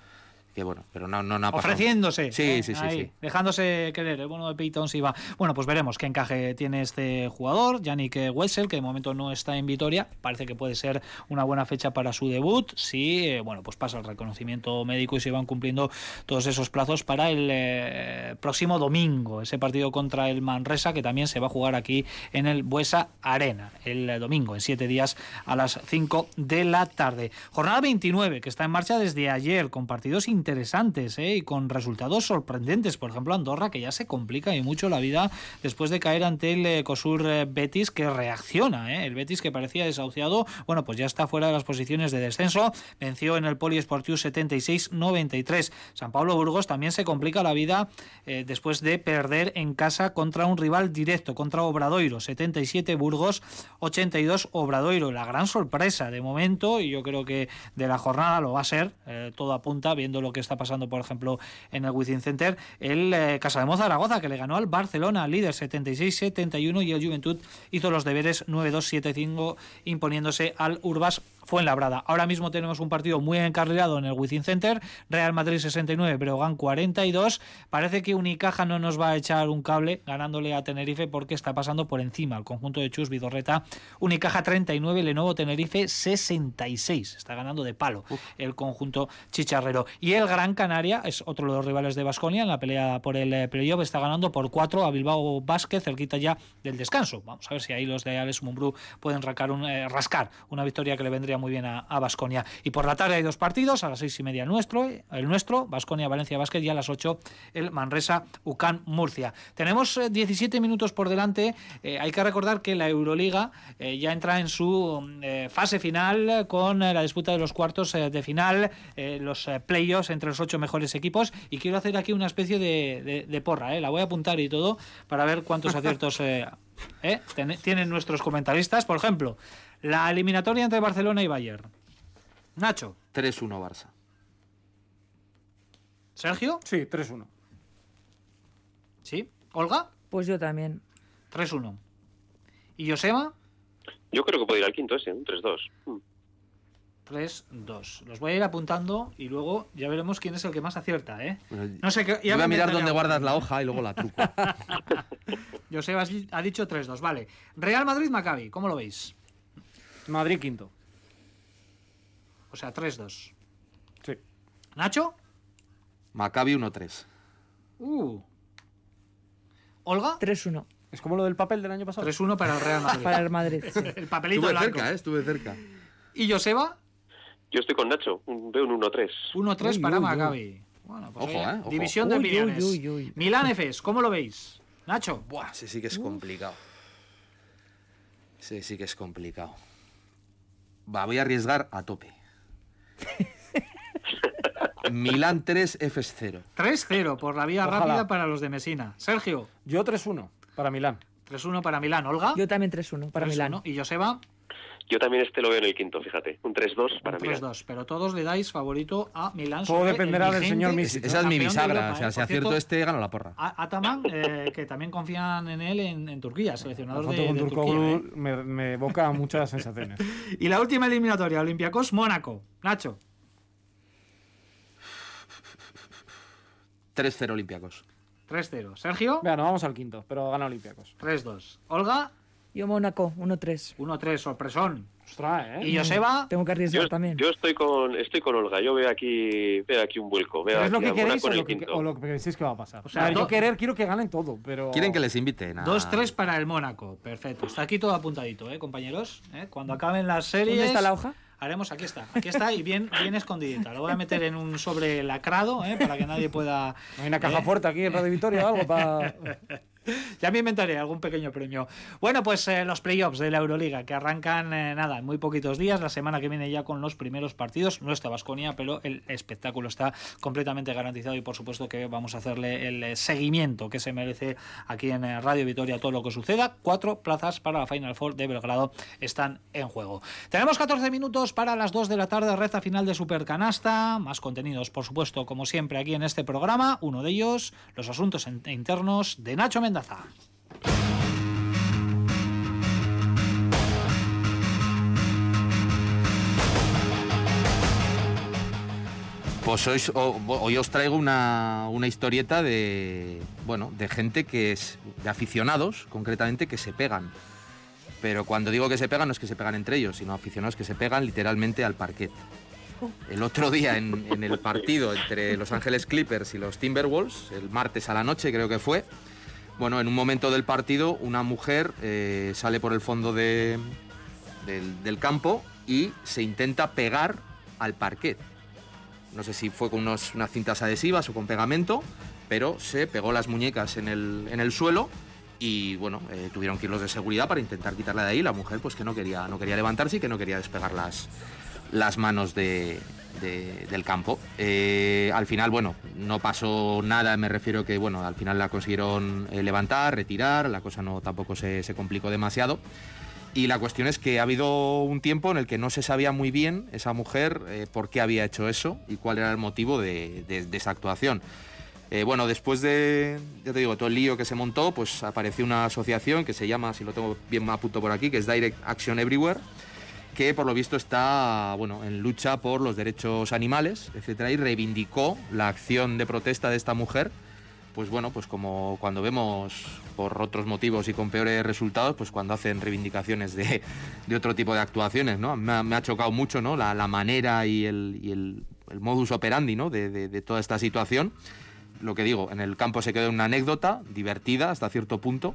Que bueno, pero no, no, no ha pasado. Ofreciéndose. Sí, ¿eh? sí, sí, Ahí, sí. Dejándose querer, el bueno de Peyton si va. Bueno, pues veremos qué encaje tiene este jugador, Yannick Wessel, que de momento no está en Vitoria. Parece que puede ser una buena fecha para su debut. Si, eh, bueno, pues pasa el reconocimiento médico y se van cumpliendo todos esos plazos para el eh, próximo domingo. Ese partido contra el Manresa, que también se va a jugar aquí en el Buesa Arena. El domingo, en siete días a las 5 de la tarde. Jornada 29, que está en marcha desde ayer, con partidos interesantes ¿eh? y con resultados sorprendentes. Por ejemplo, Andorra, que ya se complica y mucho la vida después de caer ante el eh, Cosur eh, Betis, que reacciona. ¿eh? El Betis, que parecía desahuciado, bueno, pues ya está fuera de las posiciones de descenso. Venció en el Poliesportiu 76-93. San Pablo Burgos también se complica la vida eh, después de perder en casa contra un rival directo, contra Obradoiro. 77 Burgos, 82 Obradoiro. La gran sorpresa de momento, y yo creo que de la jornada lo va a ser, eh, todo apunta, viendo lo que está pasando, por ejemplo, en el Wizzing Center, el eh, Casademón Zaragoza, que le ganó al Barcelona, líder 76-71, y el Juventud hizo los deberes 9-2-7-5, imponiéndose al Urbas Fuenlabrada. Ahora mismo tenemos un partido muy encarrilado en el Wizzing Center, Real Madrid 69, Breogán 42. Parece que Unicaja no nos va a echar un cable ganándole a Tenerife porque está pasando por encima el conjunto de Chus Vidorreta. Unicaja 39, Lenovo Tenerife 66. Está ganando de palo el conjunto chicharrero. Y el Gran Canaria es otro de los rivales de Basconia en la pelea por el eh, playoff. Está ganando por 4 a Bilbao Vázquez, cerquita ya del descanso. Vamos a ver si ahí los de Alex Mumbrú pueden rascar, un, eh, rascar una victoria que le vendría muy bien a Basconia. Y por la tarde hay dos partidos, a las seis y media el nuestro, el nuestro, Basconia Valencia Vázquez, y a las 8 el Manresa Ucán Murcia. Tenemos eh, 17 minutos por delante. Eh, hay que recordar que la Euroliga eh, ya entra en su eh, fase final con eh, la disputa de los cuartos eh, de final, eh, los eh, playoffs entre los ocho mejores equipos. Y quiero hacer aquí una especie de, de- de porra, eh. la voy a apuntar y todo para ver cuántos aciertos eh, eh, tienen nuestros comentaristas. Por ejemplo, la eliminatoria entre Barcelona y Bayern. Nacho, 3-1 Barça. Sergio, Sí, 3-1. ¿sí? Olga, Pues yo también. 3-1. ¿Y Josema? Yo creo que puede ir al quinto ese, un 3-2. Mm. 3-2. Los voy a ir apuntando y luego ya veremos quién es el que más acierta, ¿eh? Bueno, No sé qué. voy a mirar dónde guardas la hoja y luego la truco. Joseba ha dicho 3-2, vale. Real Madrid-Maccabi, ¿cómo lo veis? Madrid quinto. O sea, 3-2. Sí. ¿Nacho? Maccabi 1-3. Uh. ¿Olga? 3-1 Es como lo del papel del año pasado. 3-1 para el Real Madrid. para el Madrid. sí. El papelito Estuve cerca, ¿eh? Estuve cerca. ¿Y Joseba? Yo estoy con Nacho, veo un 1-3. 1-3 Uy, para uy, uy. Maccabi. Bueno, pues Ojo, ¿eh? Ojo. División de Uy, uy, opiniones. uy, uy. Milán Efes, ¿cómo lo veis? Nacho. Buah, ese sí que es complicado. Ese sí que es complicado. Va, voy a arriesgar a tope. Milán 3, Efes 0. 3-0 por la vía Ojalá. rápida para los de Mesina. Sergio, Yo 3-1 para Milán. 3-1 para Milán. Olga. Yo también 3-1 para 3-1. Milán. ¿Y Joseba? Yo también este lo veo en el quinto, fíjate. Un 3-2 para Un mí. 3-2, pero todos le dais favorito a Milán. Todo el dependerá del señor Misic. Esa es mi bisagra. Europa, O sea, ¿eh? si acierto cierto, este, gano la porra. Ataman, eh, que también confían en él en, en Turquía, La seleccionador foto de, con de Turquía. ¿eh? me, me evoca muchas sensaciones. Y la última eliminatoria, Olympiacos, Mónaco. Nacho, 3-0 Olympiacos. 3-0. Sergio, Vean, no vamos al quinto, pero gana Olympiacos. 3-2. Olga, Yo Mónaco, 1-3. 1-3, sorpresón. Ostras, ¿eh? Y Joseba, Tengo que arriesgar Yo, también. yo estoy con estoy con Olga. Yo veo aquí veo aquí un vuelco. Veo ¿Pero es lo que queréis o lo que, o lo que va a pasar? O sea, a ver, do- yo querer, quiero que ganen todo, pero... Quieren que les inviten a... 2-3 para el Mónaco. Perfecto. Está aquí todo apuntadito, ¿eh, compañeros? ¿Eh? Cuando acaben las series... ¿Dónde está la hoja? Haremos, aquí está, aquí está y bien, bien escondidita. Lo voy a meter en un sobre lacrado, ¿eh? para que nadie pueda... Hay una caja ¿eh? fuerte aquí en Radio Victoria o algo para... Ya me inventaré algún pequeño premio. Bueno, pues eh, los playoffs de la Euroliga que arrancan eh, nada en muy poquitos días. La semana que viene ya con los primeros partidos. No está Vasconia, pero el espectáculo está completamente garantizado y por supuesto que vamos a hacerle el eh, seguimiento que se merece aquí en Radio Vitoria todo lo que suceda. Cuatro plazas para la Final Four de Belgrado están en juego. Tenemos 14 minutos para las 2 de la tarde, reza final de Supercanasta. Más contenidos, por supuesto, como siempre aquí en este programa. Uno de ellos, los asuntos internos de Nacho Pues hoy, os traigo una, una historieta de, bueno, de gente que es, de aficionados, concretamente, que se pegan. Pero cuando digo que se pegan, no es que se pegan entre ellos, sino aficionados que se pegan literalmente al parquet. El otro día en, en el partido entre Los Ángeles Clippers y los Timberwolves, el martes a la noche creo que fue, bueno, en un momento del partido una mujer eh, sale por el fondo de- del, campo y se intenta pegar al parquet. No sé si fue con unas cintas adhesivas o con pegamento, pero se pegó las muñecas en el, en el suelo y bueno, eh, tuvieron que ir los de seguridad para intentar quitarla de ahí. La mujer pues que no quería, no quería levantarse y que no quería despegar las, las manos de- de- del campo. Eh, al final, bueno, no pasó nada, me refiero que, bueno, al final la consiguieron eh, levantar, retirar, la cosa no tampoco se, complicó demasiado. Y la cuestión es que ha habido un tiempo en el que no se sabía muy bien esa mujer eh, por qué había hecho eso y cuál era el motivo de, esa actuación. Bueno, después de, ya te digo, todo el lío que se montó, pues apareció una asociación que se llama, si lo tengo bien a punto por aquí, que es Direct Action Everywhere, que por lo visto está bueno, en lucha por los derechos animales, etcétera, y reivindicó la acción de protesta de esta mujer. Pues bueno, pues como cuando vemos por otros motivos y con peores resultados, pues cuando hacen reivindicaciones de, de otro tipo de actuaciones, ¿no? Me ha, chocado mucho, ¿no? La, la manera y el, el- modus operandi, ¿no? De, de- de toda esta situación. Lo que digo, en el campo se quedó una anécdota divertida hasta cierto punto,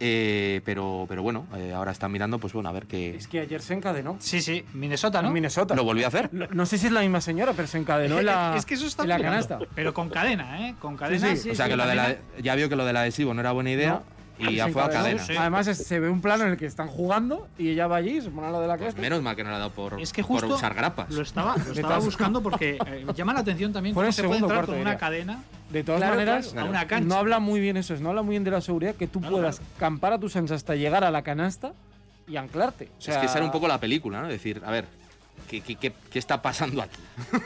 eh, pero, pero bueno, eh, ahora están mirando, pues bueno, a ver qué... Es que ayer se encadenó. Sí, sí, Minnesota, ¿no? En Minnesota. ¿Lo volvió a hacer? No, no sé si es la misma señora, pero se encadenó en la, es que eso está en la canasta. Pero con cadena, ¿eh? Con cadena. Sí, sí. o sea, que lo de la, ya vio que lo del adhesivo no era buena idea y ya fue a cadena. Sí. Además, es- se ve un plano en el que están jugando y ella va allí, se pone a lo de la Pues cresta. menos mal que no le ha dado por, Es que por usar grapas. lo estaba, lo estaba buscando porque eh, llama la atención también cómo se puede entrar con una diría. cadena De todas Claro, maneras, a una cancha. no habla muy bien eso, es, no habla muy bien de la seguridad que tú Claro, puedas claro. campar a tus anchas hasta llegar a la canasta y anclarte. O sea, es que esa era un poco la película, ¿no? Decir, a ver, ¿qué, qué, qué- qué está pasando aquí?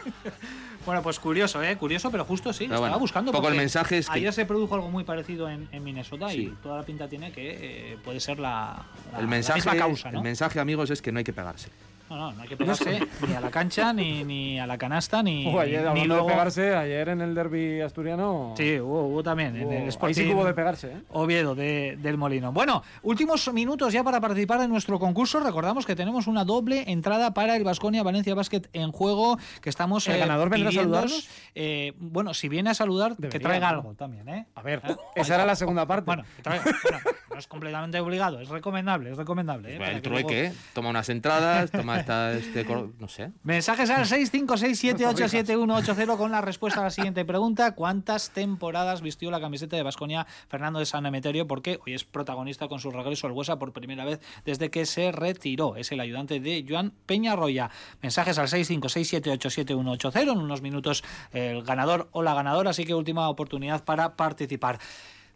Bueno, pues curioso, ¿eh? Curioso, pero justo sí. Pero estaba bueno, buscando. poco el mensaje es que- Ayer se produjo algo muy parecido en, en Minnesota y toda la pinta tiene que eh, puede ser la, la- El la mensaje, misma causa, ¿no? el mensaje, amigos, es que no hay que pegarse. No, no, no hay que pegarse ni a la cancha, ni, ni a la canasta, ni, Ojo, ayer, ni luego... de pegarse, ayer en el derby asturiano. Sí, hubo, hubo también en hubo- el ahí Sporting sí que hubo de pegarse, ¿eh? Oviedo de- del Molino. Bueno, últimos minutos ya para participar en nuestro concurso. Recordamos que tenemos una doble entrada para el Vasconia Valencia Basket en juego que estamos ¿El ganador vendrá a saludarnos? Eh, bueno, si viene a saludar, que traiga algo también, ¿eh? A ver, ¿Eh? esa era la segunda parte. Bueno, traiga- bueno, no es completamente obligado, es recomendable, es recomendable. ¿eh? Para el que luego- trueque, ¿eh? toma unas entradas, toma esta, este, no sé. Mensajes al 656787180 con la respuesta a la siguiente pregunta. ¿Cuántas temporadas vistió la camiseta de Vasconia Fernando de San Emeterio? Porque hoy es protagonista con su regreso al Huesa por primera vez desde que se retiró. Es el ayudante de Joan Peñarroya. Mensajes al 656787180. En unos minutos el ganador o la ganadora, así que última oportunidad para participar.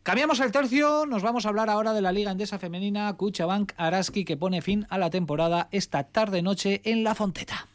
Cambiamos el tercio, nos vamos a hablar ahora de la Liga Endesa Femenina Cuchabank Araski que pone fin a la temporada esta tarde-noche en La Fonteta.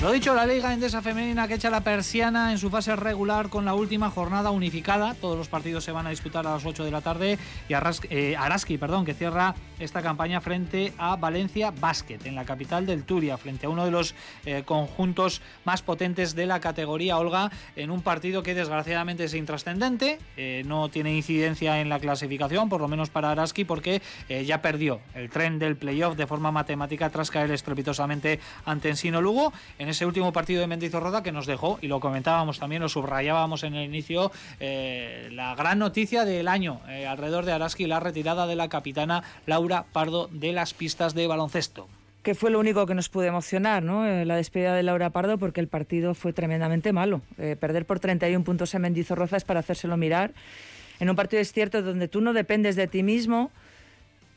Lo dicho, la Liga Endesa Femenina que echa la persiana en su fase regular con la última jornada unificada. Todos los partidos se van a disputar a las 8 de la tarde y eh, Araski, perdón, que cierra esta campaña frente a Valencia Basket en la capital del Turia, frente a uno de los eh, conjuntos más potentes de la categoría Olga, en un partido que desgraciadamente es intrascendente, eh, no tiene incidencia en la clasificación, por lo menos para Araski, porque ya perdió el tren del playoff de forma matemática tras caer estrepitosamente ante Ensino Lugo ese último partido de Mendizorroza que nos dejó, y lo comentábamos también, lo subrayábamos en el inicio, eh, la gran noticia del año eh, alrededor de Araski, la retirada de la capitana Laura Pardo de las pistas de baloncesto que fue lo único que nos pudo emocionar, ¿no? Eh, la despedida de Laura Pardo, porque el partido fue tremendamente malo. perder por 31 puntos en Mendizorroza es para hacérselo mirar. En un partido es cierto donde tú no dependes de ti mismo,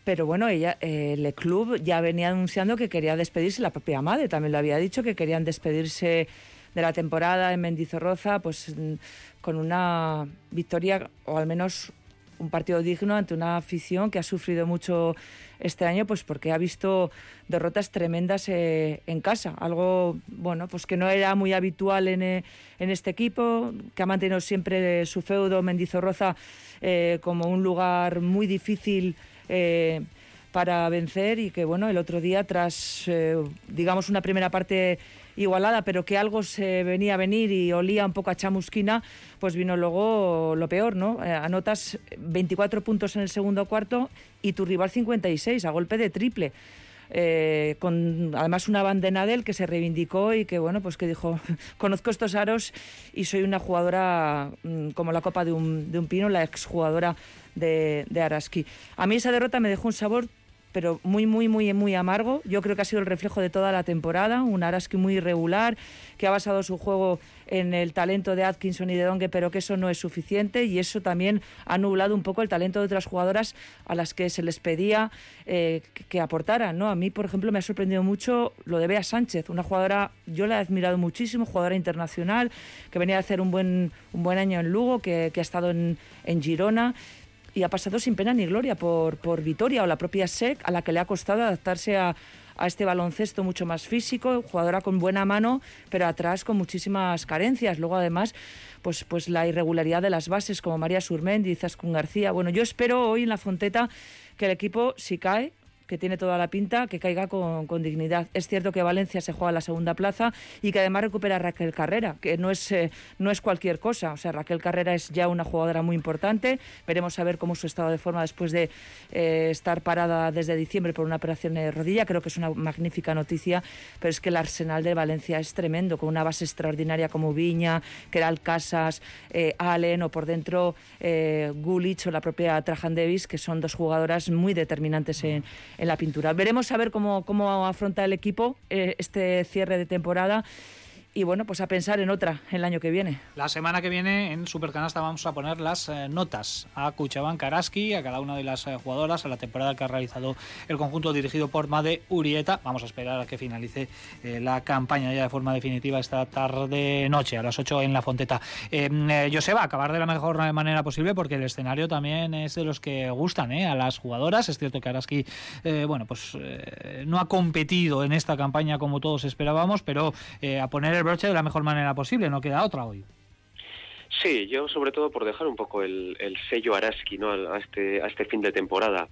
pero bueno, ella, eh, el club ya venía anunciando que quería despedirse, la propia madre también lo había dicho, que querían despedirse de la temporada en Mendizorroza, pues mm, con una victoria o al menos un partido digno ante una afición que ha sufrido mucho este año, pues porque ha visto derrotas tremendas eh, en casa, algo bueno, pues que no era muy habitual en, eh, en este equipo, que ha mantenido siempre su feudo Mendizorroza como un lugar muy difícil eh, para vencer y que bueno el otro día tras eh, digamos una primera parte igualada pero que algo se venía a venir y olía un poco a chamusquina pues vino luego lo peor no eh, anotas 24 puntos en el segundo cuarto y tu rival 56 a golpe de triple con además una él que se reivindicó y que bueno pues que dijo conozco estos aros y soy una jugadora mm, como la copa de un, de un pino la exjugadora de, de Araski. A mí esa derrota me dejó un sabor pero muy, muy, muy, muy amargo. Yo creo que ha sido el reflejo de toda la temporada, un Araski muy irregular, que ha basado su juego en el talento de Atkinson y de Dongue, pero que eso no es suficiente y eso también ha nublado un poco el talento de otras jugadoras a las que se les pedía eh, que, aportaran. ¿no? A mí, por ejemplo, me ha sorprendido mucho lo de Bea Sánchez, una jugadora, yo la he admirado muchísimo, jugadora internacional, que venía a hacer un buen, un buen año en Lugo, que, que ha estado en, en Girona y ha pasado sin pena ni gloria por, por Vitoria o la propia SEC, a la que le ha costado adaptarse a, a este baloncesto mucho más físico, jugadora con buena mano, pero atrás con muchísimas carencias. Luego, además, pues, pues la irregularidad de las bases, como María Surmendi, Zaskun García. Bueno, yo espero hoy en la Fonteta que el equipo, si cae, que tiene toda la pinta, que caiga con, dignidad. Es cierto que Valencia se juega la segunda plaza y que además recupera a Raquel Carrera, que no es, eh, no es cualquier cosa. O sea, Raquel Carrera es ya una jugadora muy importante. Veremos a ver cómo su estado de forma después de eh, estar parada desde diciembre por una operación de rodilla. Creo que es una magnífica noticia, pero es que el arsenal de Valencia es tremendo, con una base extraordinaria como Viña, Keral Casas, eh, Allen o por dentro eh, Gulich o la propia Trajan Davis, que son dos jugadoras muy determinantes en, en la pintura. Veremos a ver cómo, cómo afronta el equipo eh, este cierre de temporada y bueno, pues a pensar en otra el año que viene. La semana que viene en Supercanasta vamos a poner las eh, notas a Cuchabán Karaski, a cada una de las eh, jugadoras, a la temporada que ha realizado el conjunto dirigido por Made Urieta. Vamos a esperar a que finalice eh, la campaña ya de forma definitiva esta tarde-noche, a las 8 en La Fonteta. Joseba, acabar de la mejor manera posible porque el escenario también es de los que gustan a las jugadoras. Es cierto que Araski, bueno, pues no ha competido en esta campaña como todos esperábamos, pero a poner el broche de la mejor manera posible, no queda otra hoy. Sí, yo sobre todo por dejar un poco el, sello Araski ¿no? a, este, a este fin de temporada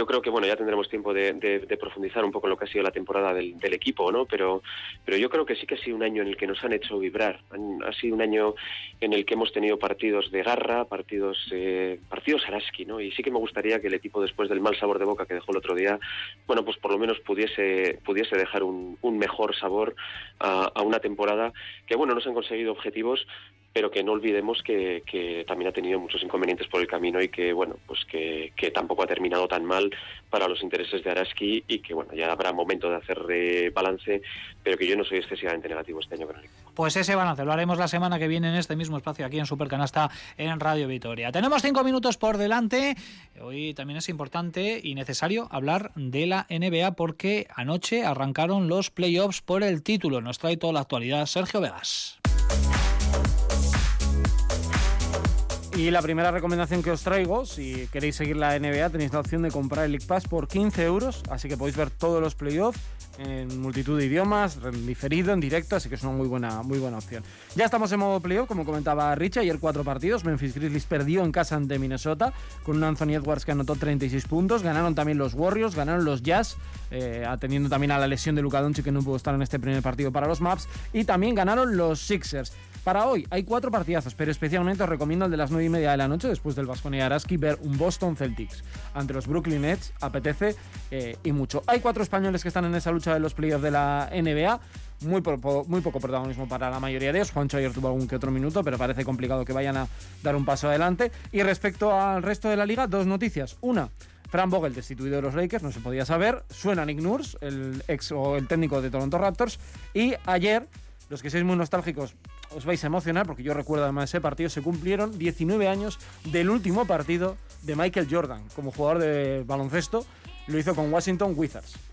yo creo que bueno ya tendremos tiempo de, profundizar un poco en lo que ha sido la temporada del, equipo no pero pero yo creo que sí que ha sido un año en el que nos han hecho vibrar. Ha sido un año en el que hemos tenido partidos de garra partidos eh, partidos araski no y sí que me gustaría que el equipo después del mal sabor de boca que dejó el otro día bueno pues por lo menos pudiese pudiese dejar un, mejor sabor a, a una temporada que bueno no se han conseguido objetivos pero que no olvidemos que, que, también ha tenido muchos inconvenientes por el camino y que bueno pues que, tampoco ha terminado tan mal para los intereses de Araski y que bueno ya habrá momento de hacer balance pero que yo no soy excesivamente negativo este año con el equipo. Pues ese balance lo haremos la semana que viene en este mismo espacio aquí en Supercanasta en Radio Vitoria. Tenemos cinco minutos por delante. Hoy también es importante y necesario hablar de la NBA porque anoche arrancaron los playoffs por el título. Nos trae toda la actualidad Sergio Vegas. Y la primera recomendación que os traigo, si queréis seguir la NBA, tenéis la opción de comprar el League Pass por 15 euros, así que podéis ver todos los playoffs en multitud de idiomas, en diferido, en directo, así que es una muy buena, muy buena opción. Ya estamos en modo playoff, como comentaba Rich, ayer cuatro partidos, Memphis Grizzlies perdió en casa ante Minnesota, con un Anthony Edwards que anotó 36 puntos, ganaron también los Warriors, ganaron los Jazz, eh, atendiendo también a la lesión de Luka Doncic que no pudo estar en este primer partido para los Maps, y también ganaron los Sixers. Para hoy hay cuatro partidazos, pero especialmente os recomiendo el de las 9 y media de la noche, después del Vasconia Araski, ver un Boston Celtics ante los Brooklyn Nets, apetece eh, y mucho. Hay cuatro españoles que están en esa lucha de los playoffs de la NBA. Muy, muy poco protagonismo para la mayoría de ellos. Juancho ayer tuvo algún que otro minuto, pero parece complicado que vayan a dar un paso adelante. Y respecto al resto de la liga, dos noticias. Una, Fran Vogel destituido de los Lakers, no se podía saber. Suena Nick Nurse, el ex o el técnico de Toronto Raptors. Y ayer, los que seáis muy nostálgicos, os vais a emocionar porque yo recuerdo además ese partido, se cumplieron 19 años del último partido de Michael Jordan como jugador de baloncesto, lo hizo con Washington Wizards.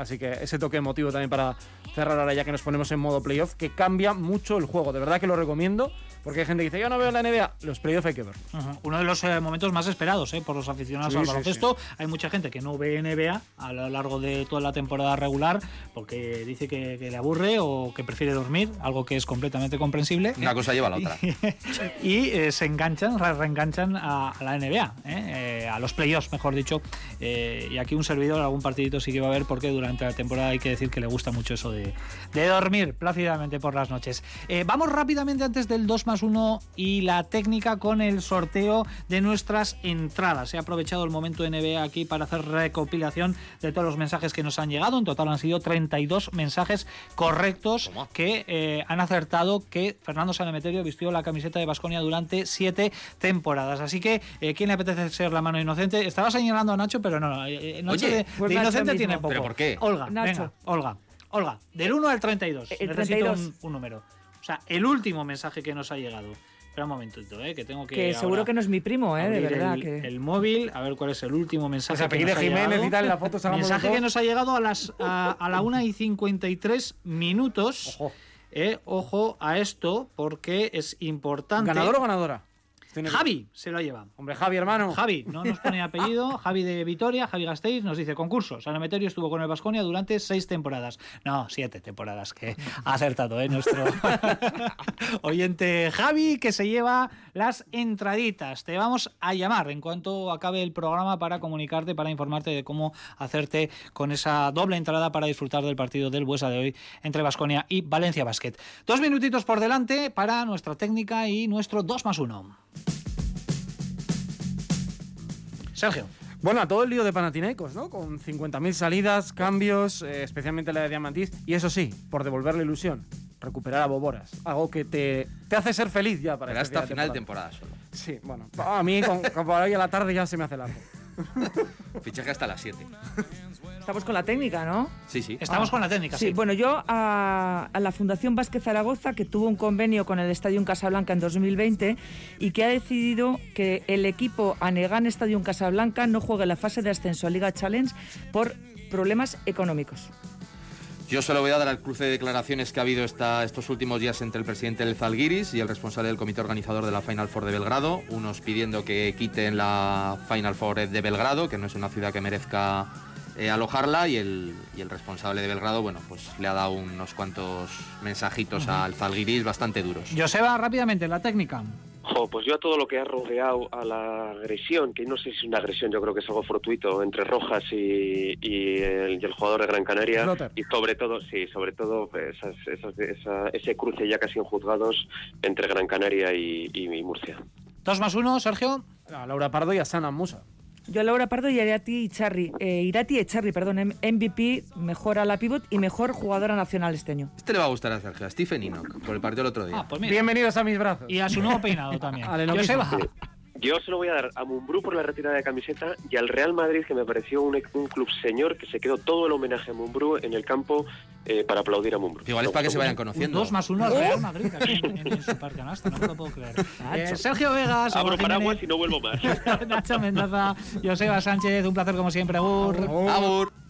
Así que ese toque emotivo también para cerrar ahora ya que nos ponemos en modo playoff, que cambia mucho el juego. De verdad que lo recomiendo, porque hay gente que dice, yo no veo la NBA, los playoffs hay que ver. Uno de los eh, momentos más esperados eh, por los aficionados al baloncesto. Hay mucha gente que no ve NBA a lo largo de toda la temporada regular porque dice que, le aburre o que prefiere dormir, algo que es completamente comprensible. Una cosa lleva a la otra. y eh, se enganchan, reenganchan a, la NBA, a los playoffs, mejor dicho. y aquí un servidor, algún partidito sí que va a ver porque durante la temporada hay que decir que le gusta mucho eso de, dormir plácidamente por las noches. vamos rápidamente antes del 2 más uno y la técnica con el sorteo de nuestras entradas. He aprovechado el momento NBA aquí para hacer recopilación de todos los mensajes que nos han llegado. En total han sido 32 mensajes correctos que eh, han acertado que Fernando Sanemeterio vistió la camiseta de Basconia durante siete temporadas. Así que, eh, ¿quién le apetece ser la mano inocente? Estaba señalando a Nacho, pero no, eh, Nacho de, pues inocente tiene poco. ¿Pero por qué? Olga, venga, Olga. Olga, del 1 al 32. El Necesito un número. O sea, el último mensaje que nos ha llegado. Espera un momentito, ¿eh? que tengo que. Que seguro que no es mi primo, ¿eh? De verdad. El, que... el móvil, a ver cuál es el último mensaje. que nos Jiménez y tal, la foto Mensaje que nos ha llegado a, las, a, la 1 y 53 minutos. Ojo. Eh, ojo a esto, porque es importante. ¿Ganador o ganadora? Javi se lo lleva. Hombre, Javi, hermano. Javi, no nos pone apellido. Javi de Vitoria, Javi Gasteiz, nos dice concurso. San Emeterio estuvo con el Vasconia durante seis temporadas. No, siete temporadas, que ha acertado, ¿eh? Nuestro oyente Javi, que se lleva las entraditas. Te vamos a llamar en cuanto acabe el programa para comunicarte, para informarte de cómo hacerte con esa doble entrada para disfrutar del partido del Buesa de hoy entre Vasconia y Valencia Basket. Dos minutitos por delante para nuestra técnica y nuestro 2 más 1. Sergio. Bueno, a todo el lío de Panathinaikos, ¿no? Con 50.000 salidas, cambios, eh, especialmente la de Diamantis. Y eso sí, por devolver la ilusión, recuperar a Boboras. Algo que te, te hace ser feliz ya para Pero hasta final de temporada solo. Sí, bueno. A mí, con, con hoy a la tarde ya se me hace largo. Fichaje hasta las 7. Estamos con la técnica, ¿no? Sí, sí. Estamos ah. con la técnica, sí. bueno, yo a, la Fundación Vázquez Zaragoza, que tuvo un convenio con el Estadio Casablanca en 2020 y que ha decidido que el equipo Anegan Estadio Casablanca no juegue la fase de ascenso a Liga Challenge por problemas económicos. Yo solo voy a dar al cruce de declaraciones que ha habido estos últimos días entre el presidente del Zalgiris y el responsable del comité organizador de la Final Four de Belgrado, unos pidiendo que quiten la Final Four de Belgrado, que no es una ciudad que merezca eh, alojarla, y el, y el, responsable de Belgrado, bueno, pues le ha dado unos cuantos mensajitos al Zalgiris bastante duros. Joseba, rápidamente, la técnica pues yo a todo lo que ha rodeado a la agresión, que no sé si es una agresión, yo creo que es algo fortuito entre Rojas y, el, jugador de Gran Canaria. Y sobre todo, sí, sobre todo ese cruce ya casi en juzgados entre Gran Canaria y, Murcia. ¿Dos más uno, Sergio? A Laura Pardo y a Sana Musa. Yo a Laura Pardo y Irati Echarri, eh, Irati Echarri, perdón, MVP, mejor a la pivot y mejor jugadora nacional este año. Este le va a gustar a Sergio, a Stephen Enoch, por el partido del otro día. Ah, pues mira. Bienvenidos a mis brazos. Y a su nuevo peinado también. Joseba. Yo se lo voy a dar a Mumbrú por la retirada de camiseta y al Real Madrid, que me pareció un, un club señor que se quedó todo el homenaje a Mumbrú en el campo eh, para aplaudir a Mumbrú. Igual es para que se vayan Un conociendo. 2 más 1 al Real Madrid aquí en, en, en su canasta, no me lo puedo creer. Eh, Sergio Vegas, Abro paraguas y no vuelvo más. Nacho Mendoza, Joseba Sánchez, un placer como siempre, Agur. Agur.